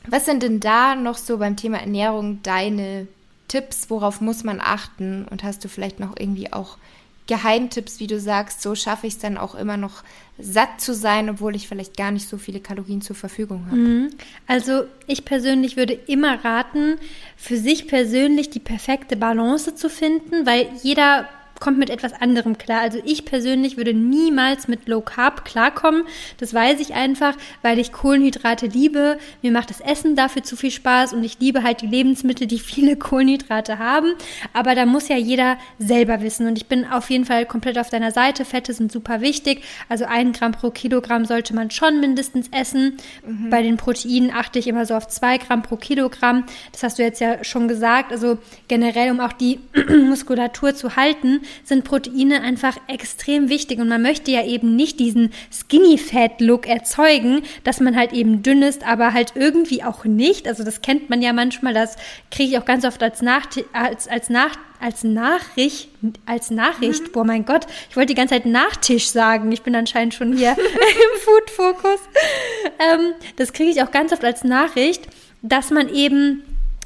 Was sind denn da noch so beim Thema Ernährung deine Tipps? Worauf muss man achten? Und hast du vielleicht noch irgendwie auch Geheimtipps, wie du sagst, so schaffe ich es dann auch immer noch satt zu sein, obwohl ich vielleicht gar nicht so viele Kalorien zur Verfügung habe. Mhm. Also ich persönlich würde immer raten, für sich persönlich die perfekte Balance zu finden, weil jeder kommt mit etwas anderem klar. Also ich persönlich würde niemals mit Low Carb klarkommen. Das weiß ich einfach, weil ich Kohlenhydrate liebe. Mir macht das Essen dafür zu viel Spaß und ich liebe halt die Lebensmittel, die viele Kohlenhydrate haben. Aber da muss ja jeder selber wissen. Und ich bin auf jeden Fall komplett auf deiner Seite. Fette sind super wichtig. Also ein Gramm pro Kilogramm sollte man schon mindestens essen. Mhm. Bei den Proteinen achte ich immer so auf zwei Gramm pro Kilogramm. Das hast du jetzt ja schon gesagt. Also generell, um auch die Muskulatur zu halten, sind Proteine einfach extrem wichtig und man möchte ja eben nicht diesen Skinny Fat Look erzeugen, dass man halt eben dünn ist, aber halt irgendwie auch nicht. Also das kennt man ja manchmal, das kriege ich auch ganz oft als Nach als, als Nach als Nachricht, als Nachricht, mhm. boah mein Gott, ich wollte die ganze Zeit Nachtisch sagen. Ich bin anscheinend schon hier im Food-Fokus. Ähm, das kriege ich auch ganz oft als Nachricht, dass man eben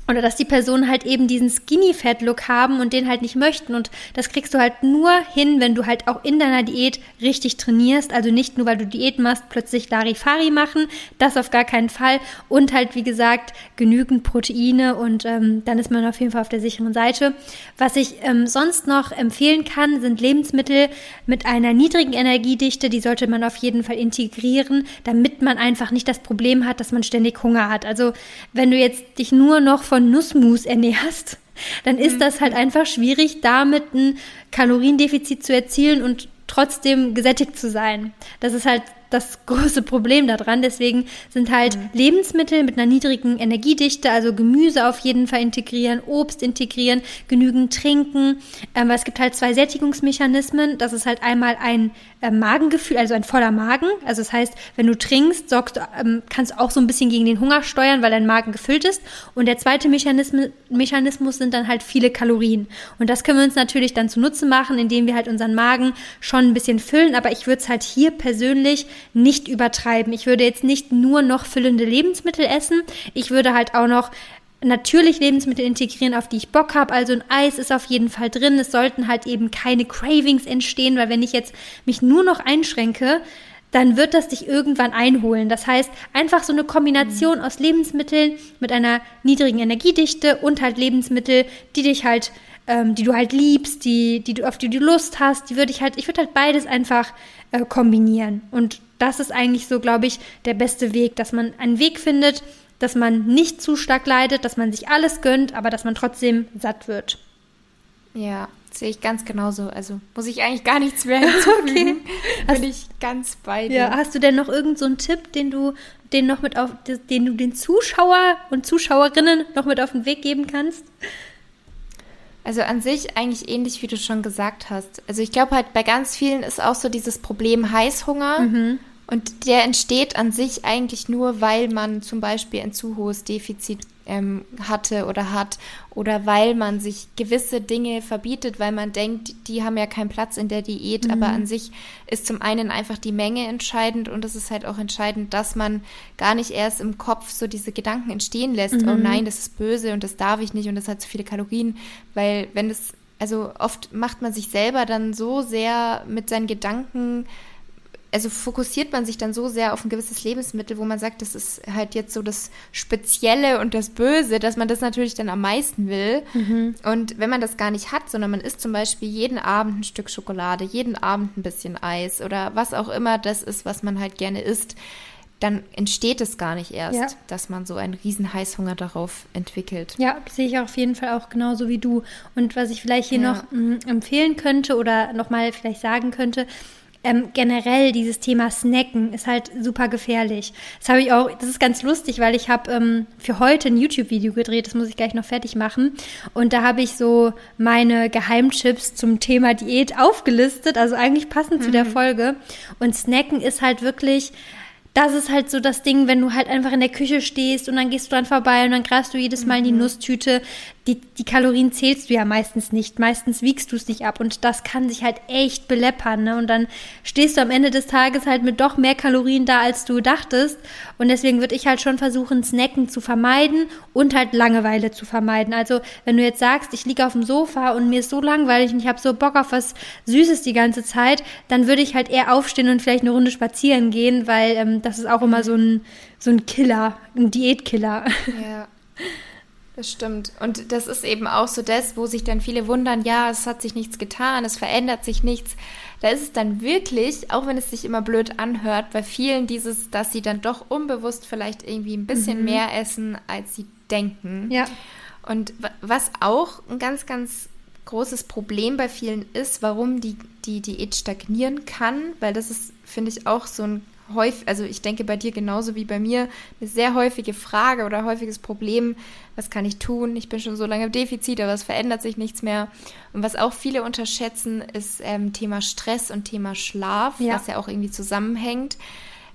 oder dass die Personen halt eben diesen Skinny-Fat-Look haben und den halt nicht möchten. Und das kriegst du halt nur hin, wenn du halt auch in deiner Diät richtig trainierst. Also nicht nur, weil du Diät machst, plötzlich Larifari machen. Das auf gar keinen Fall. Und halt, wie gesagt, genügend Proteine und ähm, dann ist man auf jeden Fall auf der sicheren Seite. Was ich ähm, sonst noch empfehlen kann, sind Lebensmittel mit einer niedrigen Energiedichte. Die sollte man auf jeden Fall integrieren, damit man einfach nicht das Problem hat, dass man ständig Hunger hat. Also wenn du jetzt dich nur noch von von Nussmus ernährst, dann ist mhm. das halt einfach schwierig, damit ein Kaloriendefizit zu erzielen und trotzdem gesättigt zu sein. Das ist halt das große Problem daran. Deswegen sind halt mhm. Lebensmittel mit einer niedrigen Energiedichte, also Gemüse auf jeden Fall integrieren, Obst integrieren, genügend trinken. Ähm, es gibt halt zwei Sättigungsmechanismen. Das ist halt einmal ein äh, Magengefühl, also ein voller Magen. Also das heißt, wenn du trinkst, sorgst, ähm, kannst du auch so ein bisschen gegen den Hunger steuern, weil dein Magen gefüllt ist. Und der zweite Mechanismus, Mechanismus sind dann halt viele Kalorien. Und das können wir uns natürlich dann zunutze machen, indem wir halt unseren Magen schon ein bisschen füllen. Aber ich würde es halt hier persönlich nicht übertreiben. Ich würde jetzt nicht nur noch füllende Lebensmittel essen. Ich würde halt auch noch natürlich Lebensmittel integrieren, auf die ich Bock habe. Also ein Eis ist auf jeden Fall drin. Es sollten halt eben keine Cravings entstehen, weil wenn ich jetzt mich nur noch einschränke, dann wird das dich irgendwann einholen. Das heißt, einfach so eine Kombination aus Lebensmitteln mit einer niedrigen Energiedichte und halt Lebensmittel, die dich halt, ähm, die du halt liebst, die, die du, auf die du Lust hast, die würde ich halt, ich würde halt beides einfach äh, kombinieren. Und das ist eigentlich so, glaube ich, der beste Weg, dass man einen Weg findet, dass man nicht zu stark leidet, dass man sich alles gönnt, aber dass man trotzdem satt wird. Ja, sehe ich ganz genauso. Also muss ich eigentlich gar nichts mehr hinzufügen. okay. Bin ich ganz bei dir. Ja, hast du denn noch irgendeinen so Tipp, den du den noch mit auf den du den Zuschauer und Zuschauerinnen noch mit auf den Weg geben kannst? Also an sich eigentlich ähnlich, wie du schon gesagt hast. Also ich glaube halt bei ganz vielen ist auch so dieses Problem Heißhunger. Mhm. Und der entsteht an sich eigentlich nur, weil man zum Beispiel ein zu hohes Defizit ähm, hatte oder hat oder weil man sich gewisse Dinge verbietet, weil man denkt, die haben ja keinen Platz in der Diät. Mhm. Aber an sich ist zum einen einfach die Menge entscheidend und es ist halt auch entscheidend, dass man gar nicht erst im Kopf so diese Gedanken entstehen lässt. Oh mhm. Oh nein, das ist böse und das darf ich nicht und das hat zu viele Kalorien, weil wenn es also oft macht man sich selber dann so sehr mit seinen Gedanken also fokussiert man sich dann so sehr auf ein gewisses Lebensmittel, wo man sagt, das ist halt jetzt so das Spezielle und das Böse, dass man das natürlich dann am meisten will. Mhm. Und wenn man das gar nicht hat, sondern man isst zum Beispiel jeden Abend ein Stück Schokolade, jeden Abend ein bisschen Eis oder was auch immer das ist, was man halt gerne isst, dann entsteht es gar nicht erst, ja. dass man so einen riesen Heißhunger darauf entwickelt. Ja, sehe ich auf jeden Fall auch genauso wie du. Und was ich vielleicht hier ja. noch mh, empfehlen könnte oder nochmal vielleicht sagen könnte, ähm, generell dieses Thema Snacken ist halt super gefährlich. Das habe ich auch, das ist ganz lustig, weil ich habe ähm, für heute ein YouTube-Video gedreht, das muss ich gleich noch fertig machen. Und da habe ich so meine Geheimchips zum Thema Diät aufgelistet, also eigentlich passend mhm. zu der mhm. Folge. Und Snacken ist halt wirklich das ist halt so das Ding, wenn du halt einfach in der Küche stehst und dann gehst du dran vorbei und dann greifst du jedes Mal in die mhm. Nusstüte. Die, die Kalorien zählst du ja meistens nicht. Meistens wiegst du es nicht ab und das kann sich halt echt beleppern. Ne? Und dann stehst du am Ende des Tages halt mit doch mehr Kalorien da, als du dachtest. Und deswegen würde ich halt schon versuchen, Snacken zu vermeiden und halt Langeweile zu vermeiden. Also wenn du jetzt sagst, ich liege auf dem Sofa und mir ist so langweilig und ich habe so Bock auf was Süßes die ganze Zeit, dann würde ich halt eher aufstehen und vielleicht eine Runde spazieren gehen, weil ähm, das ist auch immer so ein, so ein Killer, ein Diätkiller. Ja. Das stimmt. Und das ist eben auch so das, wo sich dann viele wundern, ja, es hat sich nichts getan, es verändert sich nichts. Da ist es dann wirklich, auch wenn es sich immer blöd anhört, bei vielen dieses, dass sie dann doch unbewusst vielleicht irgendwie ein bisschen mhm. mehr essen, als sie denken. Ja. Und was auch ein ganz, ganz großes Problem bei vielen ist, warum die, die Diät stagnieren kann, weil das ist, finde ich, auch so ein häufig, also ich denke bei dir genauso wie bei mir, eine sehr häufige Frage oder häufiges Problem, was kann ich tun? Ich bin schon so lange im Defizit, aber es verändert sich nichts mehr. Und was auch viele unterschätzen, ist ähm, Thema Stress und Thema Schlaf, ja. was ja auch irgendwie zusammenhängt.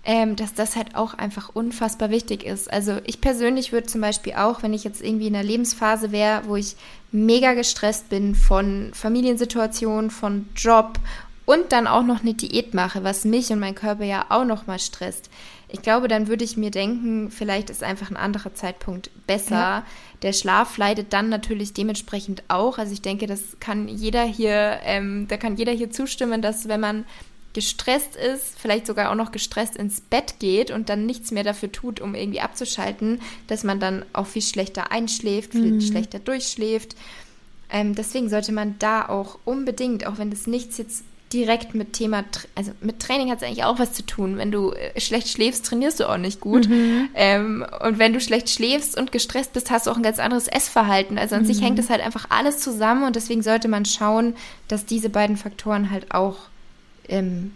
Ähm, dass das halt auch einfach unfassbar wichtig ist. Also ich persönlich würde zum Beispiel auch, wenn ich jetzt irgendwie in einer Lebensphase wäre, wo ich mega gestresst bin von Familiensituationen, von Job und dann auch noch eine Diät mache, was mich und mein Körper ja auch noch mal stresst. Ich glaube, dann würde ich mir denken, vielleicht ist einfach ein anderer Zeitpunkt besser. Ja. Der Schlaf leidet dann natürlich dementsprechend auch. Also ich denke, das kann jeder hier, ähm, da kann jeder hier zustimmen, dass wenn man gestresst ist, vielleicht sogar auch noch gestresst ins Bett geht und dann nichts mehr dafür tut, um irgendwie abzuschalten, dass man dann auch viel schlechter einschläft, viel mhm. schlechter durchschläft. Ähm, deswegen sollte man da auch unbedingt, auch wenn das nichts jetzt direkt mit Thema, also mit Training hat es eigentlich auch was zu tun. Wenn du äh, schlecht schläfst, trainierst du auch nicht gut. Mhm. Ähm, und wenn du schlecht schläfst und gestresst bist, hast du auch ein ganz anderes Essverhalten. Also an mhm. sich hängt das halt einfach alles zusammen und deswegen sollte man schauen, dass diese beiden Faktoren halt auch ähm,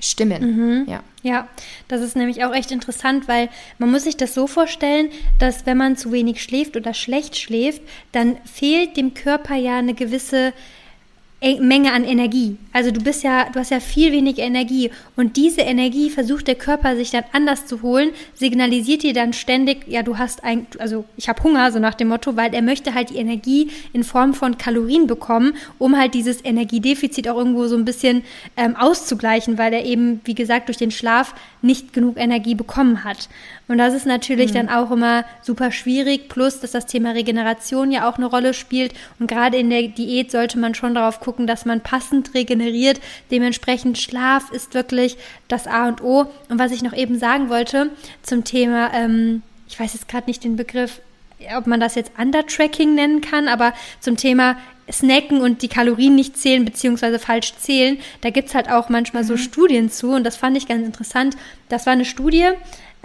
stimmen. Mhm. Ja. ja, das ist nämlich auch echt interessant, weil man muss sich das so vorstellen, dass wenn man zu wenig schläft oder schlecht schläft, dann fehlt dem Körper ja eine gewisse Menge an Energie. Also du bist ja, du hast ja viel weniger Energie und diese Energie versucht der Körper sich dann anders zu holen, signalisiert dir dann ständig, ja, du hast ein, also ich habe Hunger, so nach dem Motto, weil er möchte halt die Energie in Form von Kalorien bekommen, um halt dieses Energiedefizit auch irgendwo so ein bisschen ähm, auszugleichen, weil er eben, wie gesagt, durch den Schlaf nicht genug Energie bekommen hat. Und das ist natürlich mhm. dann auch immer super schwierig, plus dass das Thema Regeneration ja auch eine Rolle spielt. Und gerade in der Diät sollte man schon darauf gucken, dass man passend regeneriert. Dementsprechend Schlaf ist wirklich das A und O. Und was ich noch eben sagen wollte zum Thema, ähm, ich weiß jetzt gerade nicht den Begriff, ob man das jetzt Undertracking nennen kann, aber zum Thema snacken und die Kalorien nicht zählen beziehungsweise falsch zählen, da gibt es halt auch manchmal so mhm. Studien zu und das fand ich ganz interessant. Das war eine Studie,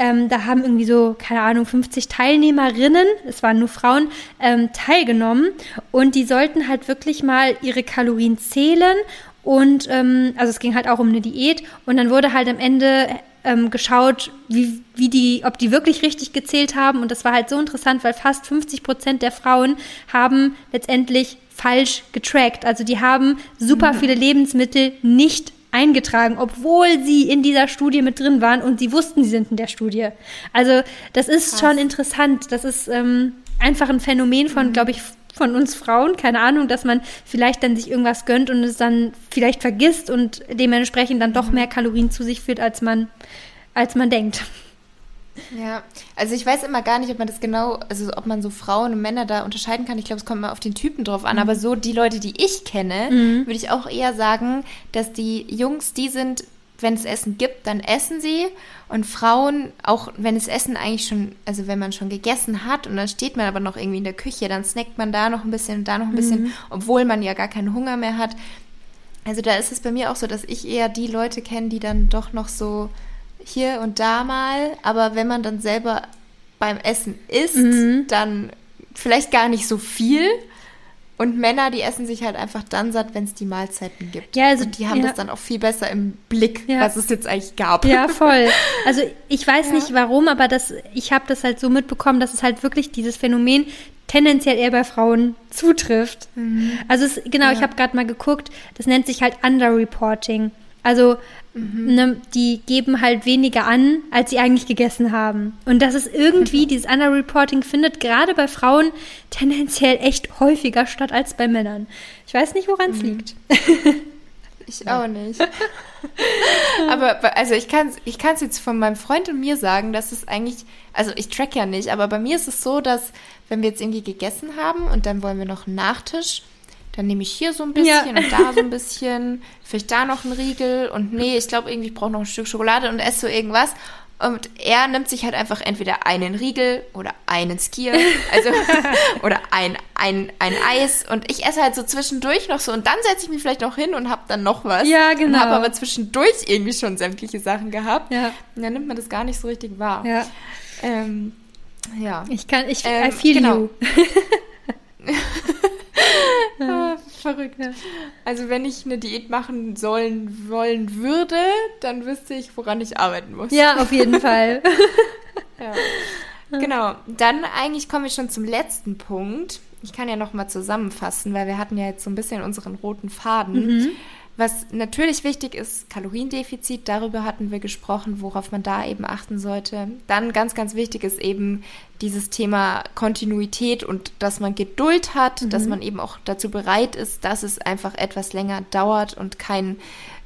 ähm, da haben irgendwie so, keine Ahnung, 50 Teilnehmerinnen, es waren nur Frauen, ähm, teilgenommen und die sollten halt wirklich mal ihre Kalorien zählen und ähm, also es ging halt auch um eine Diät und dann wurde halt am Ende ähm, geschaut, wie, wie die, ob die wirklich richtig gezählt haben. Und das war halt so interessant, weil fast 50 Prozent der Frauen haben letztendlich falsch getrackt. Also die haben super mhm. viele Lebensmittel nicht eingetragen, obwohl sie in dieser Studie mit drin waren und sie wussten, sie sind in der Studie. Also das ist Krass. schon interessant. Das ist ähm, einfach ein Phänomen von, mhm. glaube ich, von uns Frauen, keine Ahnung, dass man vielleicht dann sich irgendwas gönnt und es dann vielleicht vergisst und dementsprechend dann doch mhm. mehr Kalorien zu sich führt, als man, als man denkt. Ja, also ich weiß immer gar nicht, ob man das genau, also ob man so Frauen und Männer da unterscheiden kann. Ich glaube, es kommt mal auf den Typen drauf an. Mhm. Aber so die Leute, die ich kenne, mhm. würde ich auch eher sagen, dass die Jungs, die sind, wenn es Essen gibt, dann essen sie. Und Frauen, auch wenn es Essen eigentlich schon, also wenn man schon gegessen hat und dann steht man aber noch irgendwie in der Küche, dann snackt man da noch ein bisschen und da noch ein bisschen, mhm. obwohl man ja gar keinen Hunger mehr hat. Also da ist es bei mir auch so, dass ich eher die Leute kenne, die dann doch noch so hier und da mal, aber wenn man dann selber beim Essen isst, mhm. dann vielleicht gar nicht so viel. Und Männer, die essen sich halt einfach dann satt, wenn es die Mahlzeiten gibt. Ja, also und die haben ja. das dann auch viel besser im Blick, ja. was es jetzt eigentlich gab. Ja, voll. Also ich weiß ja. nicht warum, aber das, ich habe das halt so mitbekommen, dass es halt wirklich dieses Phänomen tendenziell eher bei Frauen zutrifft. Mhm. Also es, genau, ich habe gerade mal geguckt, das nennt sich halt Underreporting. Also mhm. ne, die geben halt weniger an, als sie eigentlich gegessen haben. Und das ist irgendwie, mhm. dieses Underreporting findet gerade bei Frauen tendenziell echt häufiger statt als bei Männern. Ich weiß nicht, woran es mhm. liegt. Ich auch nicht. aber also ich kann es ich kann's jetzt von meinem Freund und mir sagen, dass es eigentlich, also ich track ja nicht, aber bei mir ist es so, dass wenn wir jetzt irgendwie gegessen haben und dann wollen wir noch einen Nachtisch, dann nehme ich hier so ein bisschen ja. und da so ein bisschen, vielleicht da noch einen Riegel und nee, ich glaube irgendwie, ich brauche noch ein Stück Schokolade und esse so irgendwas. Und er nimmt sich halt einfach entweder einen Riegel oder einen Skier, also oder ein, ein, ein Eis und ich esse halt so zwischendurch noch so und dann setze ich mich vielleicht noch hin und habe dann noch was. Ja, genau. Und habe aber zwischendurch irgendwie schon sämtliche Sachen gehabt. Ja. Und dann nimmt man das gar nicht so richtig wahr. Ja. Ähm, ja. Ich kann, ich, ähm, I feel genau. you. ah, verrückt. Ja. Also wenn ich eine Diät machen sollen wollen würde, dann wüsste ich, woran ich arbeiten muss. Ja, auf jeden Fall. ja. Genau. Dann eigentlich kommen wir schon zum letzten Punkt. Ich kann ja noch mal zusammenfassen, weil wir hatten ja jetzt so ein bisschen unseren roten Faden. Mhm. Was natürlich wichtig ist, Kaloriendefizit, darüber hatten wir gesprochen, worauf man da eben achten sollte. Dann ganz, ganz wichtig ist eben dieses Thema Kontinuität und dass man Geduld hat, mhm. dass man eben auch dazu bereit ist, dass es einfach etwas länger dauert und kein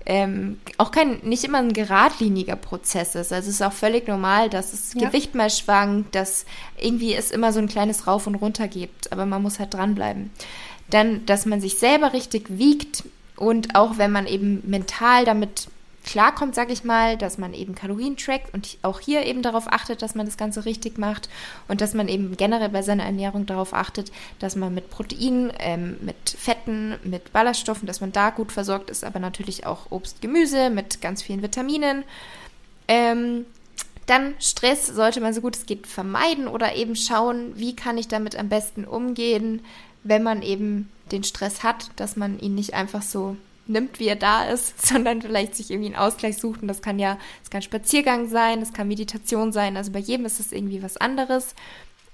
ähm, auch kein, nicht immer ein geradliniger Prozess ist. Also es ist auch völlig normal, dass das ja. Gewicht mal schwankt, dass irgendwie es immer so ein kleines Rauf und Runter gibt, aber man muss halt dranbleiben. Dann, dass man sich selber richtig wiegt, und auch wenn man eben mental damit klarkommt, sage ich mal, dass man eben Kalorien trackt und auch hier eben darauf achtet, dass man das Ganze richtig macht und dass man eben generell bei seiner Ernährung darauf achtet, dass man mit Proteinen, ähm, mit Fetten, mit Ballaststoffen, dass man da gut versorgt ist, aber natürlich auch Obst, Gemüse mit ganz vielen Vitaminen. Ähm, dann Stress sollte man so gut es geht vermeiden oder eben schauen, wie kann ich damit am besten umgehen, wenn man eben den Stress hat, dass man ihn nicht einfach so nimmt, wie er da ist, sondern vielleicht sich irgendwie einen Ausgleich sucht. Und das kann ja, es kann Spaziergang sein, es kann Meditation sein. Also bei jedem ist es irgendwie was anderes.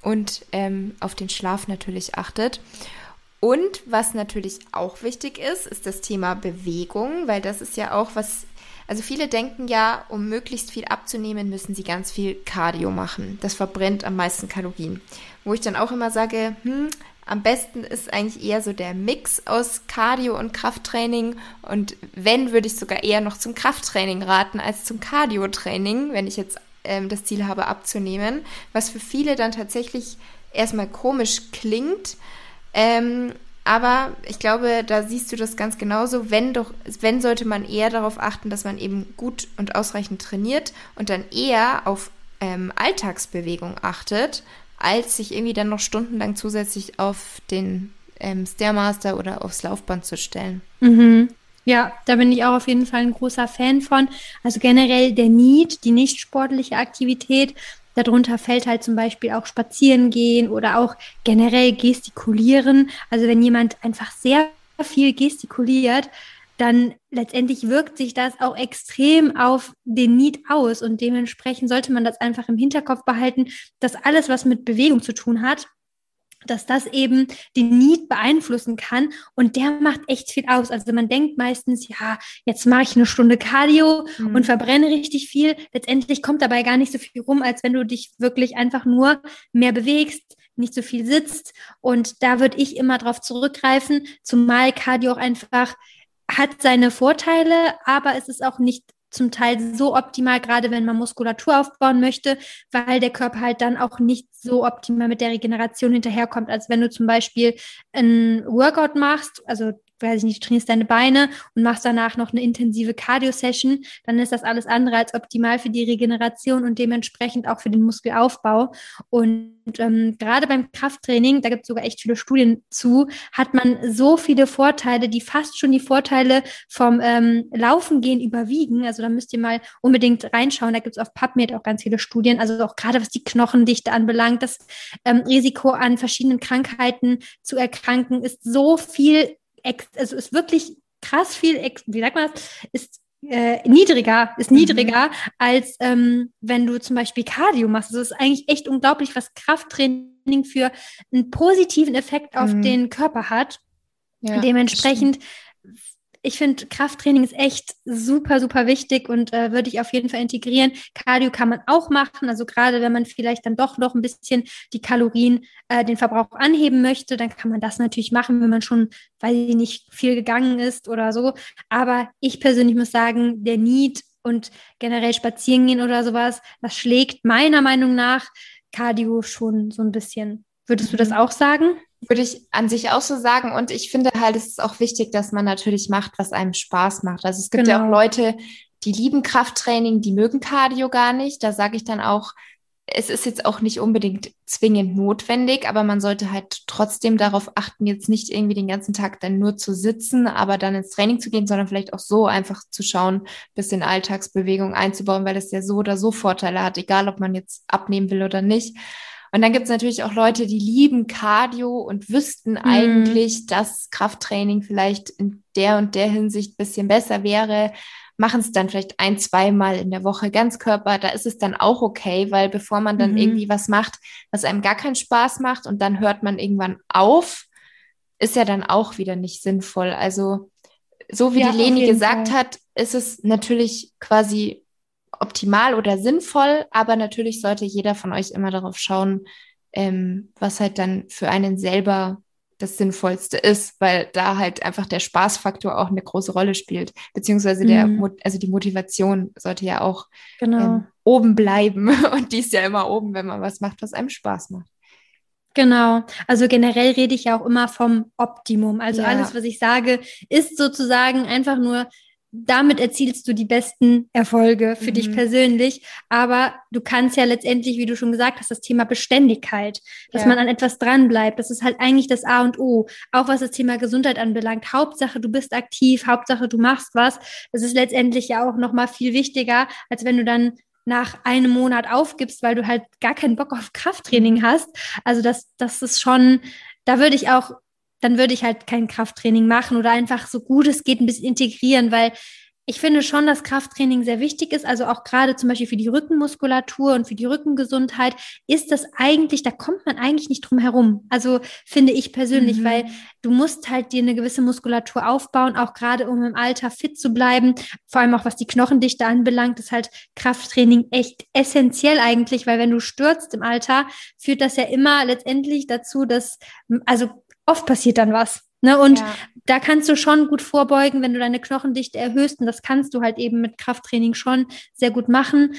Und ähm, auf den Schlaf natürlich achtet. Und was natürlich auch wichtig ist, ist das Thema Bewegung, weil das ist ja auch was, also viele denken ja, um möglichst viel abzunehmen, müssen sie ganz viel Cardio machen. Das verbrennt am meisten Kalorien. Wo ich dann auch immer sage, hm, am besten ist eigentlich eher so der Mix aus Cardio und Krafttraining. Und wenn, würde ich sogar eher noch zum Krafttraining raten als zum Cardio-Training, wenn ich jetzt ähm, das Ziel habe abzunehmen. Was für viele dann tatsächlich erstmal komisch klingt. Ähm, aber ich glaube, da siehst du das ganz genauso. Wenn doch, wenn sollte man eher darauf achten, dass man eben gut und ausreichend trainiert und dann eher auf ähm, Alltagsbewegung achtet, als sich irgendwie dann noch stundenlang zusätzlich auf den ähm, Stairmaster oder aufs Laufband zu stellen. Mhm. Ja, da bin ich auch auf jeden Fall ein großer Fan von. Also generell der Need, die nicht sportliche Aktivität. Darunter fällt halt zum Beispiel auch spazieren gehen oder auch generell gestikulieren. Also wenn jemand einfach sehr viel gestikuliert, dann letztendlich wirkt sich das auch extrem auf den Need aus und dementsprechend sollte man das einfach im Hinterkopf behalten, dass alles, was mit Bewegung zu tun hat, dass das eben den Need beeinflussen kann und der macht echt viel aus. Also man denkt meistens, ja, jetzt mache ich eine Stunde Cardio mhm. und verbrenne richtig viel. Letztendlich kommt dabei gar nicht so viel rum, als wenn du dich wirklich einfach nur mehr bewegst, nicht so viel sitzt. Und da würde ich immer drauf zurückgreifen, zumal Cardio auch einfach hat seine Vorteile, aber es ist auch nicht zum Teil so optimal, gerade wenn man Muskulatur aufbauen möchte, weil der Körper halt dann auch nicht so optimal mit der Regeneration hinterherkommt, als wenn du zum Beispiel ein Workout machst, also weiß ich nicht, du trainierst deine Beine und machst danach noch eine intensive Cardio-Session, dann ist das alles andere als optimal für die Regeneration und dementsprechend auch für den Muskelaufbau. Und ähm, gerade beim Krafttraining, da gibt es sogar echt viele Studien zu, hat man so viele Vorteile, die fast schon die Vorteile vom ähm, Laufen gehen überwiegen. Also da müsst ihr mal unbedingt reinschauen. Da gibt es auf PubMed auch ganz viele Studien. Also auch gerade was die Knochendichte anbelangt, das ähm, Risiko an verschiedenen Krankheiten zu erkranken ist so viel also ist wirklich krass viel, wie sagt man das, ist äh, niedriger, ist mhm. niedriger, mhm. als ähm, wenn du zum Beispiel Cardio machst. Also es ist eigentlich echt unglaublich, was Krafttraining für einen positiven Effekt auf mhm. den Körper hat. Ja, Dementsprechend ich finde, Krafttraining ist echt super, super wichtig und äh, würde ich auf jeden Fall integrieren. Cardio kann man auch machen. Also gerade wenn man vielleicht dann doch noch ein bisschen die Kalorien, äh, den Verbrauch anheben möchte, dann kann man das natürlich machen, wenn man schon, weil sie nicht viel gegangen ist oder so. Aber ich persönlich muss sagen, der Need und generell spazieren gehen oder sowas, das schlägt meiner Meinung nach Cardio schon so ein bisschen. Würdest du das mhm. auch sagen? Würde ich an sich auch so sagen. Und ich finde halt, es ist auch wichtig, dass man natürlich macht, was einem Spaß macht. Also es gibt genau. ja auch genau. Leute, die lieben Krafttraining, die mögen Cardio gar nicht. Da sage ich dann auch, es ist jetzt auch nicht unbedingt zwingend notwendig, aber man sollte halt trotzdem darauf achten, jetzt nicht irgendwie den ganzen Tag dann nur zu sitzen, aber dann ins Training zu gehen, sondern vielleicht auch so einfach zu schauen, bisschen Alltagsbewegung einzubauen, weil es ja so oder so Vorteile hat, egal ob man jetzt abnehmen will oder nicht. Und dann gibt es natürlich auch Leute, die lieben Cardio und wüssten mhm. eigentlich, dass Krafttraining vielleicht in der und der Hinsicht bisschen besser wäre, machen es dann vielleicht ein, zweimal in der Woche Ganzkörper. Da ist es dann auch okay, weil bevor man dann mhm. irgendwie was macht, was einem gar keinen Spaß macht und dann hört man irgendwann auf, ist ja dann auch wieder nicht sinnvoll. Also so wie ja, die Leni gesagt Fall. hat, ist es natürlich quasi optimal oder sinnvoll, aber natürlich sollte jeder von euch immer darauf schauen, ähm, was halt dann für einen selber das Sinnvollste ist, weil da halt einfach der Spaßfaktor auch eine große Rolle spielt, beziehungsweise der, mhm. also die Motivation sollte ja auch genau. ähm, oben bleiben und die ist ja immer oben, wenn man was macht, was einem Spaß macht. Genau. Also generell rede ich ja auch immer vom Optimum. Also ja. alles, was ich sage, ist sozusagen einfach nur damit erzielst du die besten Erfolge für mhm. dich persönlich. Aber du kannst ja letztendlich, wie du schon gesagt hast, das Thema Beständigkeit, dass ja. man an etwas dranbleibt, das ist halt eigentlich das A und O. Auch was das Thema Gesundheit anbelangt. Hauptsache, du bist aktiv, Hauptsache, du machst was. Das ist letztendlich ja auch nochmal viel wichtiger, als wenn du dann nach einem Monat aufgibst, weil du halt gar keinen Bock auf Krafttraining hast. Also das, das ist schon, da würde ich auch dann würde ich halt kein Krafttraining machen oder einfach so gut es geht ein bisschen integrieren, weil ich finde schon, dass Krafttraining sehr wichtig ist. Also auch gerade zum Beispiel für die Rückenmuskulatur und für die Rückengesundheit ist das eigentlich, da kommt man eigentlich nicht drum herum. Also finde ich persönlich, mhm. weil du musst halt dir eine gewisse Muskulatur aufbauen, auch gerade um im Alter fit zu bleiben. Vor allem auch was die Knochendichte anbelangt, ist halt Krafttraining echt essentiell eigentlich, weil wenn du stürzt im Alter, führt das ja immer letztendlich dazu, dass, also oft passiert dann was. Ne, und ja. da kannst du schon gut vorbeugen, wenn du deine Knochendichte erhöhst. Und das kannst du halt eben mit Krafttraining schon sehr gut machen.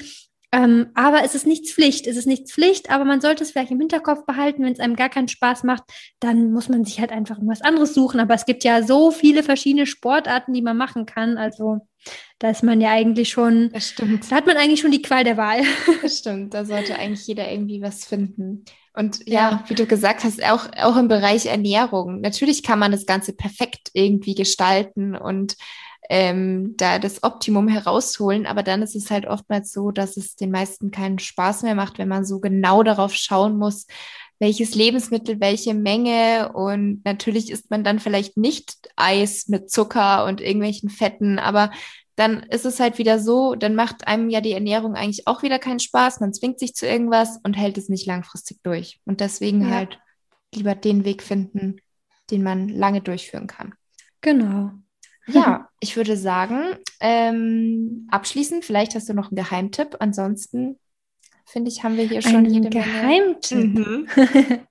Ähm, aber es ist nichts Pflicht. Es ist nichts Pflicht, aber man sollte es vielleicht im Hinterkopf behalten. Wenn es einem gar keinen Spaß macht, dann muss man sich halt einfach irgendwas anderes suchen. Aber es gibt ja so viele verschiedene Sportarten, die man machen kann. Also da ist man ja eigentlich schon, das stimmt. da hat man eigentlich schon die Qual der Wahl. Das stimmt, da sollte eigentlich jeder irgendwie was finden. Und ja, wie du gesagt hast, auch, auch im Bereich Ernährung. Natürlich kann man das Ganze perfekt irgendwie gestalten und ähm, da das Optimum herausholen, aber dann ist es halt oftmals so, dass es den meisten keinen Spaß mehr macht, wenn man so genau darauf schauen muss, welches Lebensmittel, welche Menge und natürlich isst man dann vielleicht nicht Eis mit Zucker und irgendwelchen Fetten, aber dann ist es halt wieder so, dann macht einem ja die Ernährung eigentlich auch wieder keinen Spaß. Man zwingt sich zu irgendwas und hält es nicht langfristig durch. Und deswegen ja. halt lieber den Weg finden, den man lange durchführen kann. Genau. Ja, ich würde sagen, ähm, abschließend, vielleicht hast du noch einen Geheimtipp. Ansonsten finde ich, haben wir hier schon Ein jede Geheimtipp. Menge. Mhm.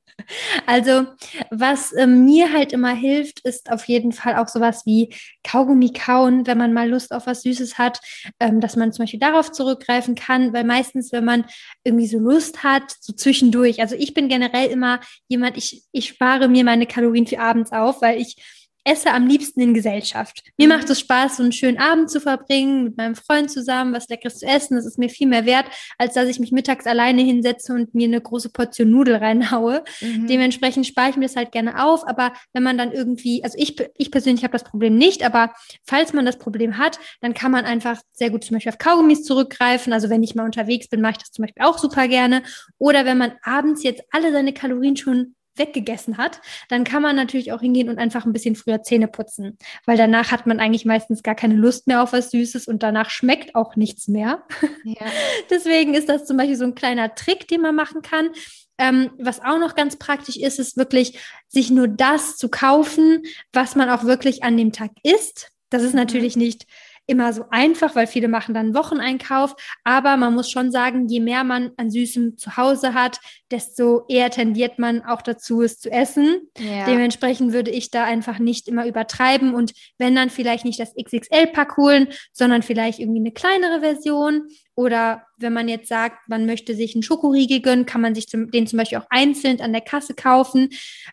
Also, was äh, mir halt immer hilft, ist auf jeden Fall auch sowas wie Kaugummi kauen, wenn man mal Lust auf was Süßes hat, ähm, dass man zum Beispiel darauf zurückgreifen kann, weil meistens, wenn man irgendwie so Lust hat, so zwischendurch, also ich bin generell immer jemand, ich, ich spare mir meine Kalorien für abends auf, weil ich esse am liebsten in Gesellschaft. Mir mhm. macht es Spaß, so einen schönen Abend zu verbringen, mit meinem Freund zusammen, was Leckeres zu essen. Das ist mir viel mehr wert, als dass ich mich mittags alleine hinsetze und mir eine große Portion Nudel reinhaue. Mhm. Dementsprechend spare ich mir das halt gerne auf. Aber wenn man dann irgendwie, also ich, ich persönlich habe das Problem nicht, aber falls man das Problem hat, dann kann man einfach sehr gut zum Beispiel auf Kaugummis zurückgreifen. Also wenn ich mal unterwegs bin, mache ich das zum Beispiel auch super gerne. Oder wenn man abends jetzt alle seine Kalorien schon weggegessen hat, dann kann man natürlich auch hingehen und einfach ein bisschen früher Zähne putzen, weil danach hat man eigentlich meistens gar keine Lust mehr auf was Süßes und danach schmeckt auch nichts mehr. Ja. Deswegen ist das zum Beispiel so ein kleiner Trick, den man machen kann. Ähm, was auch noch ganz praktisch ist, ist wirklich, sich nur das zu kaufen, was man auch wirklich an dem Tag isst. Das ist mhm. natürlich nicht immer so einfach, weil viele machen dann Wocheneinkauf. Aber man muss schon sagen, je mehr man an Süßem zu Hause hat, desto eher tendiert man auch dazu, es zu essen. Ja. Dementsprechend würde ich da einfach nicht immer übertreiben und wenn dann vielleicht nicht das XXL-Pack holen, sondern vielleicht irgendwie eine kleinere Version oder wenn man jetzt sagt, man möchte sich einen Schokoriegel gönnen, kann man sich zum, den zum Beispiel auch einzeln an der Kasse kaufen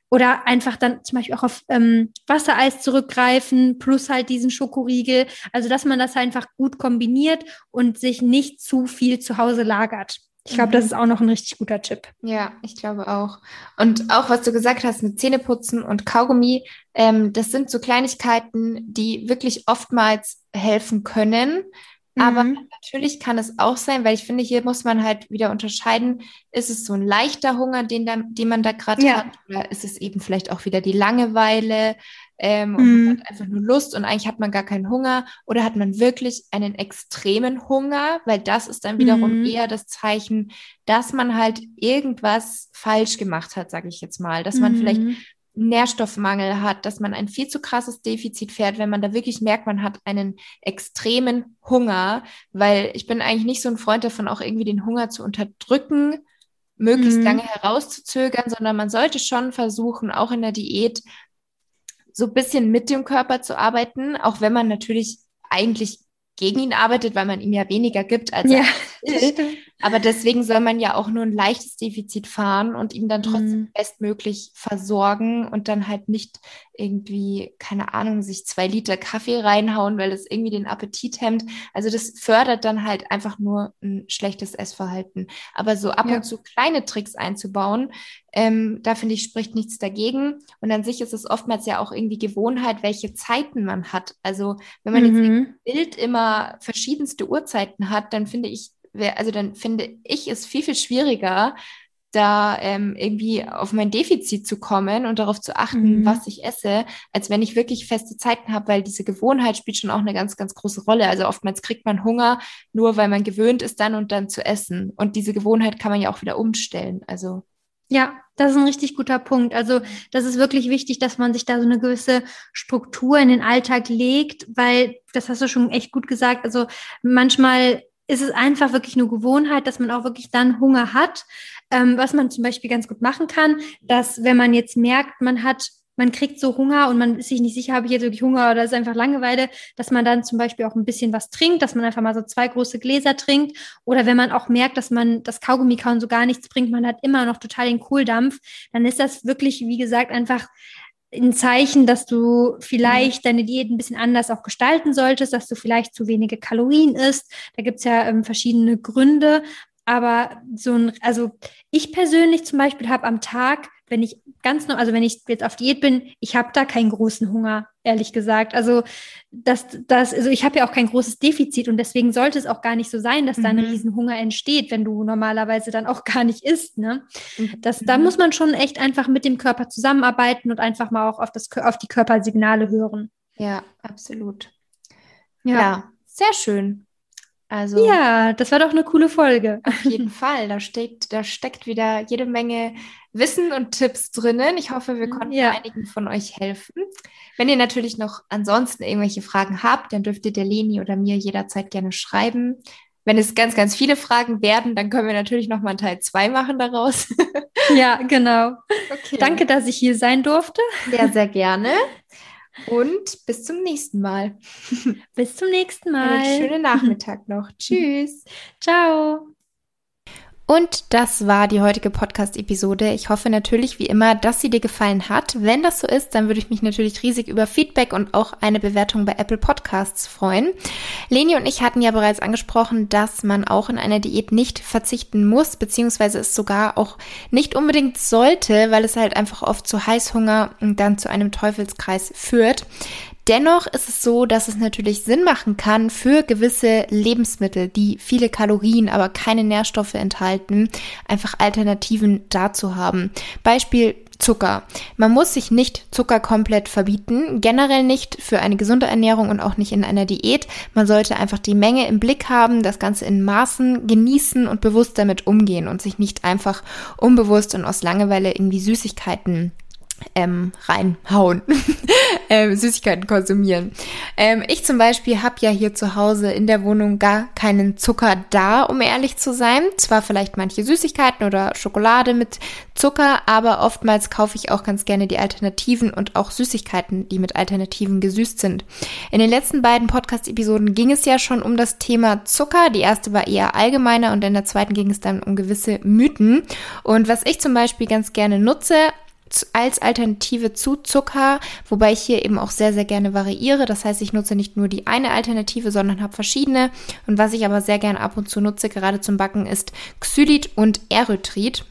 oder einfach dann zum Beispiel auch auf ähm, Wassereis zurückgreifen plus halt diesen Schokoriegel. Also dass man das einfach gut kombiniert und sich nicht zu viel zu Hause lagert. Ich glaube, das mhm. ist auch noch ein richtig guter Tipp. Ja, ich glaube auch. Und auch, was du gesagt hast mit Zähneputzen und Kaugummi, ähm, das sind so Kleinigkeiten, die wirklich oftmals helfen können. Aber mhm. natürlich kann es auch sein, weil ich finde, hier muss man halt wieder unterscheiden, ist es so ein leichter Hunger, den, da, den man da gerade ja. hat, oder ist es eben vielleicht auch wieder die Langeweile ähm, und man mhm. hat einfach nur Lust und eigentlich hat man gar keinen Hunger oder hat man wirklich einen extremen Hunger, weil das ist dann wiederum mhm. eher das Zeichen, dass man halt irgendwas falsch gemacht hat, sage ich jetzt mal, dass man vielleicht mhm. Nährstoffmangel hat, dass man ein viel zu krasses Defizit fährt, wenn man da wirklich merkt, man hat einen extremen Hunger, weil ich bin eigentlich nicht so ein Freund davon, auch irgendwie den Hunger zu unterdrücken, möglichst mhm. lange herauszuzögern, sondern man sollte schon versuchen, auch in der Diät so ein bisschen mit dem Körper zu arbeiten, auch wenn man natürlich eigentlich gegen ihn arbeitet, weil man ihm ja weniger gibt als ja, er will. Aber deswegen soll man ja auch nur ein leichtes Defizit fahren und ihn dann trotzdem mhm. bestmöglich versorgen und dann halt nicht irgendwie, keine Ahnung, sich zwei Liter Kaffee reinhauen, weil das irgendwie den Appetit hemmt. Also das fördert dann halt einfach nur ein schlechtes Essverhalten. Aber so ab ja. und zu kleine Tricks einzubauen, ähm, da finde ich, spricht nichts dagegen. Und an sich ist es oftmals ja auch irgendwie Gewohnheit, welche Zeiten man hat. Also wenn man mhm. jetzt im Bild immer verschiedenste Uhrzeiten hat, dann finde ich, also dann finde ich es viel, viel schwieriger, da ähm, irgendwie auf mein Defizit zu kommen und darauf zu achten, mhm. was ich esse, als wenn ich wirklich feste Zeiten habe, weil diese Gewohnheit spielt schon auch eine ganz, ganz große Rolle. Also oftmals kriegt man Hunger, nur weil man gewöhnt ist, dann und dann zu essen. Und diese Gewohnheit kann man ja auch wieder umstellen. Also ja, das ist ein richtig guter Punkt. Also das ist wirklich wichtig, dass man sich da so eine gewisse Struktur in den Alltag legt, weil das hast du schon echt gut gesagt. Also manchmal ist es einfach wirklich eine Gewohnheit, dass man auch wirklich dann Hunger hat. Ähm, was man zum Beispiel ganz gut machen kann, dass wenn man jetzt merkt, man hat man kriegt so Hunger und man ist sich nicht sicher, habe ich jetzt wirklich Hunger oder ist einfach Langeweile, dass man dann zum Beispiel auch ein bisschen was trinkt, dass man einfach mal so zwei große Gläser trinkt. Oder wenn man auch merkt, dass man das Kaugummi kauen so gar nichts bringt, man hat immer noch total den Kohldampf, dann ist das wirklich, wie gesagt, einfach ein Zeichen, dass du vielleicht deine Diät ein bisschen anders auch gestalten solltest, dass du vielleicht zu wenige Kalorien isst. Da gibt's ja ähm, verschiedene Gründe. Aber so ein, also ich persönlich zum Beispiel habe am Tag wenn ich ganz noch, also wenn ich jetzt auf Diät bin, ich habe da keinen großen Hunger, ehrlich gesagt. Also das, das, also ich habe ja auch kein großes Defizit und deswegen sollte es auch gar nicht so sein, dass mhm. da ein mhm. Riesenhunger entsteht, wenn du normalerweise dann auch gar nicht isst. Ne? Mhm. Das, da muss man schon echt einfach mit dem Körper zusammenarbeiten und einfach mal auch auf, das, auf die Körpersignale hören. Ja, absolut. ja, ja sehr schön. Also ja, das war doch eine coole Folge. Auf jeden Fall. Da steht, da steckt wieder jede Menge Wissen und Tipps drinnen. Ich hoffe, wir konnten ja. einigen von euch helfen. Wenn ihr natürlich noch ansonsten irgendwelche Fragen habt, dann dürft ihr der Leni oder mir jederzeit gerne schreiben. Wenn es ganz, ganz viele Fragen werden, dann können wir natürlich noch mal Teil 2 machen daraus. ja, genau. Okay. Danke, dass ich hier sein durfte. Ja, sehr gerne. Und bis zum nächsten Mal. Bis zum nächsten Mal. Einen schönen Nachmittag noch. Tschüss. Ciao. Und das war die heutige Podcast-Episode. Ich hoffe natürlich wie immer, dass sie dir gefallen hat. Wenn das so ist, dann würde ich mich natürlich riesig über Feedback und auch eine Bewertung bei Apple Podcasts freuen. Leni und ich hatten ja bereits angesprochen, dass man auch in einer Diät nicht verzichten muss, beziehungsweise es sogar auch nicht unbedingt sollte, weil es halt einfach oft zu Heißhunger und dann zu einem Teufelskreis führt. Dennoch ist es so, dass es natürlich Sinn machen kann, für gewisse Lebensmittel, die viele Kalorien, aber keine Nährstoffe enthalten, einfach Alternativen dazu haben. Beispiel Zucker. Man muss sich nicht Zucker komplett verbieten, generell nicht für eine gesunde Ernährung und auch nicht in einer Diät. Man sollte einfach die Menge im Blick haben, das Ganze in Maßen genießen und bewusst damit umgehen und sich nicht einfach unbewusst und aus Langeweile irgendwie Süßigkeiten ähm, reinhauen, ähm, Süßigkeiten konsumieren. Ähm, ich zum Beispiel habe ja hier zu Hause in der Wohnung gar keinen Zucker da, um ehrlich zu sein. Zwar vielleicht manche Süßigkeiten oder Schokolade mit Zucker, aber oftmals kaufe ich auch ganz gerne die Alternativen und auch Süßigkeiten, die mit Alternativen gesüßt sind. In den letzten beiden Podcast-Episoden ging es ja schon um das Thema Zucker. Die erste war eher allgemeiner und in der zweiten ging es dann um gewisse Mythen. Und was ich zum Beispiel ganz gerne nutze, als Alternative zu Zucker, wobei ich hier eben auch sehr, sehr gerne variiere. Das heißt, ich nutze nicht nur die eine Alternative, sondern habe verschiedene. Und was ich aber sehr gerne ab und zu nutze, gerade zum Backen, ist Xylit und Erythrit.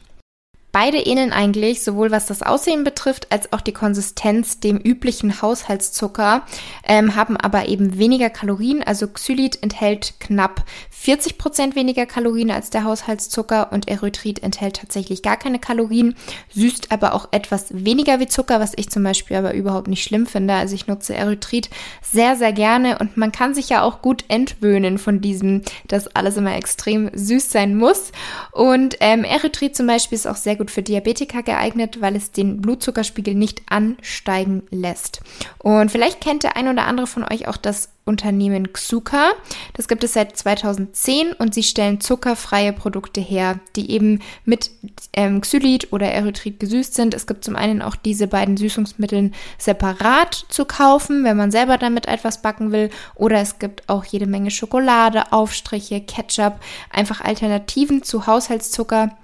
Beide ähneln eigentlich, sowohl was das Aussehen betrifft, als auch die Konsistenz dem üblichen Haushaltszucker, ähm, haben aber eben weniger Kalorien. Also Xylit enthält knapp 40 Prozent weniger Kalorien als der Haushaltszucker und Erythrit enthält tatsächlich gar keine Kalorien, süßt aber auch etwas weniger wie Zucker, was ich zum Beispiel aber überhaupt nicht schlimm finde. Also ich nutze Erythrit sehr, sehr gerne und man kann sich ja auch gut entwöhnen von diesem, dass alles immer extrem süß sein muss. Und ähm, Erythrit zum Beispiel ist auch sehr gut für Diabetiker geeignet, weil es den Blutzuckerspiegel nicht ansteigen lässt. Und vielleicht kennt der ein oder andere von euch auch das Unternehmen Xuka. Das gibt es seit 2010 und sie stellen zuckerfreie Produkte her, die eben mit ähm, Xylit oder Erythrit gesüßt sind. Es gibt zum einen auch diese beiden Süßungsmittel separat zu kaufen, wenn man selber damit etwas backen will. Oder es gibt auch jede Menge Schokolade, Aufstriche, Ketchup, einfach Alternativen zu Haushaltszucker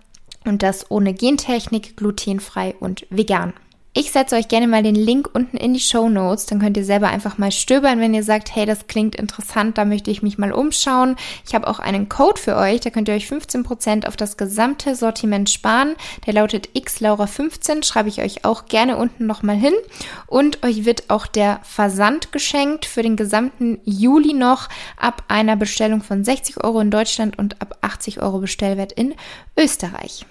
und das ohne Gentechnik, glutenfrei und vegan. Ich setze euch gerne mal den Link unten in die Show Notes, dann könnt ihr selber einfach mal stöbern, wenn ihr sagt, hey, das klingt interessant, da möchte ich mich mal umschauen. Ich habe auch einen Code für euch, da könnt ihr euch 15% auf das gesamte Sortiment sparen. Der lautet xlaura15, schreibe ich euch auch gerne unten nochmal hin. Und euch wird auch der Versand geschenkt für den gesamten Juli noch ab einer Bestellung von 60 Euro in Deutschland und ab 80 Euro Bestellwert in Österreich.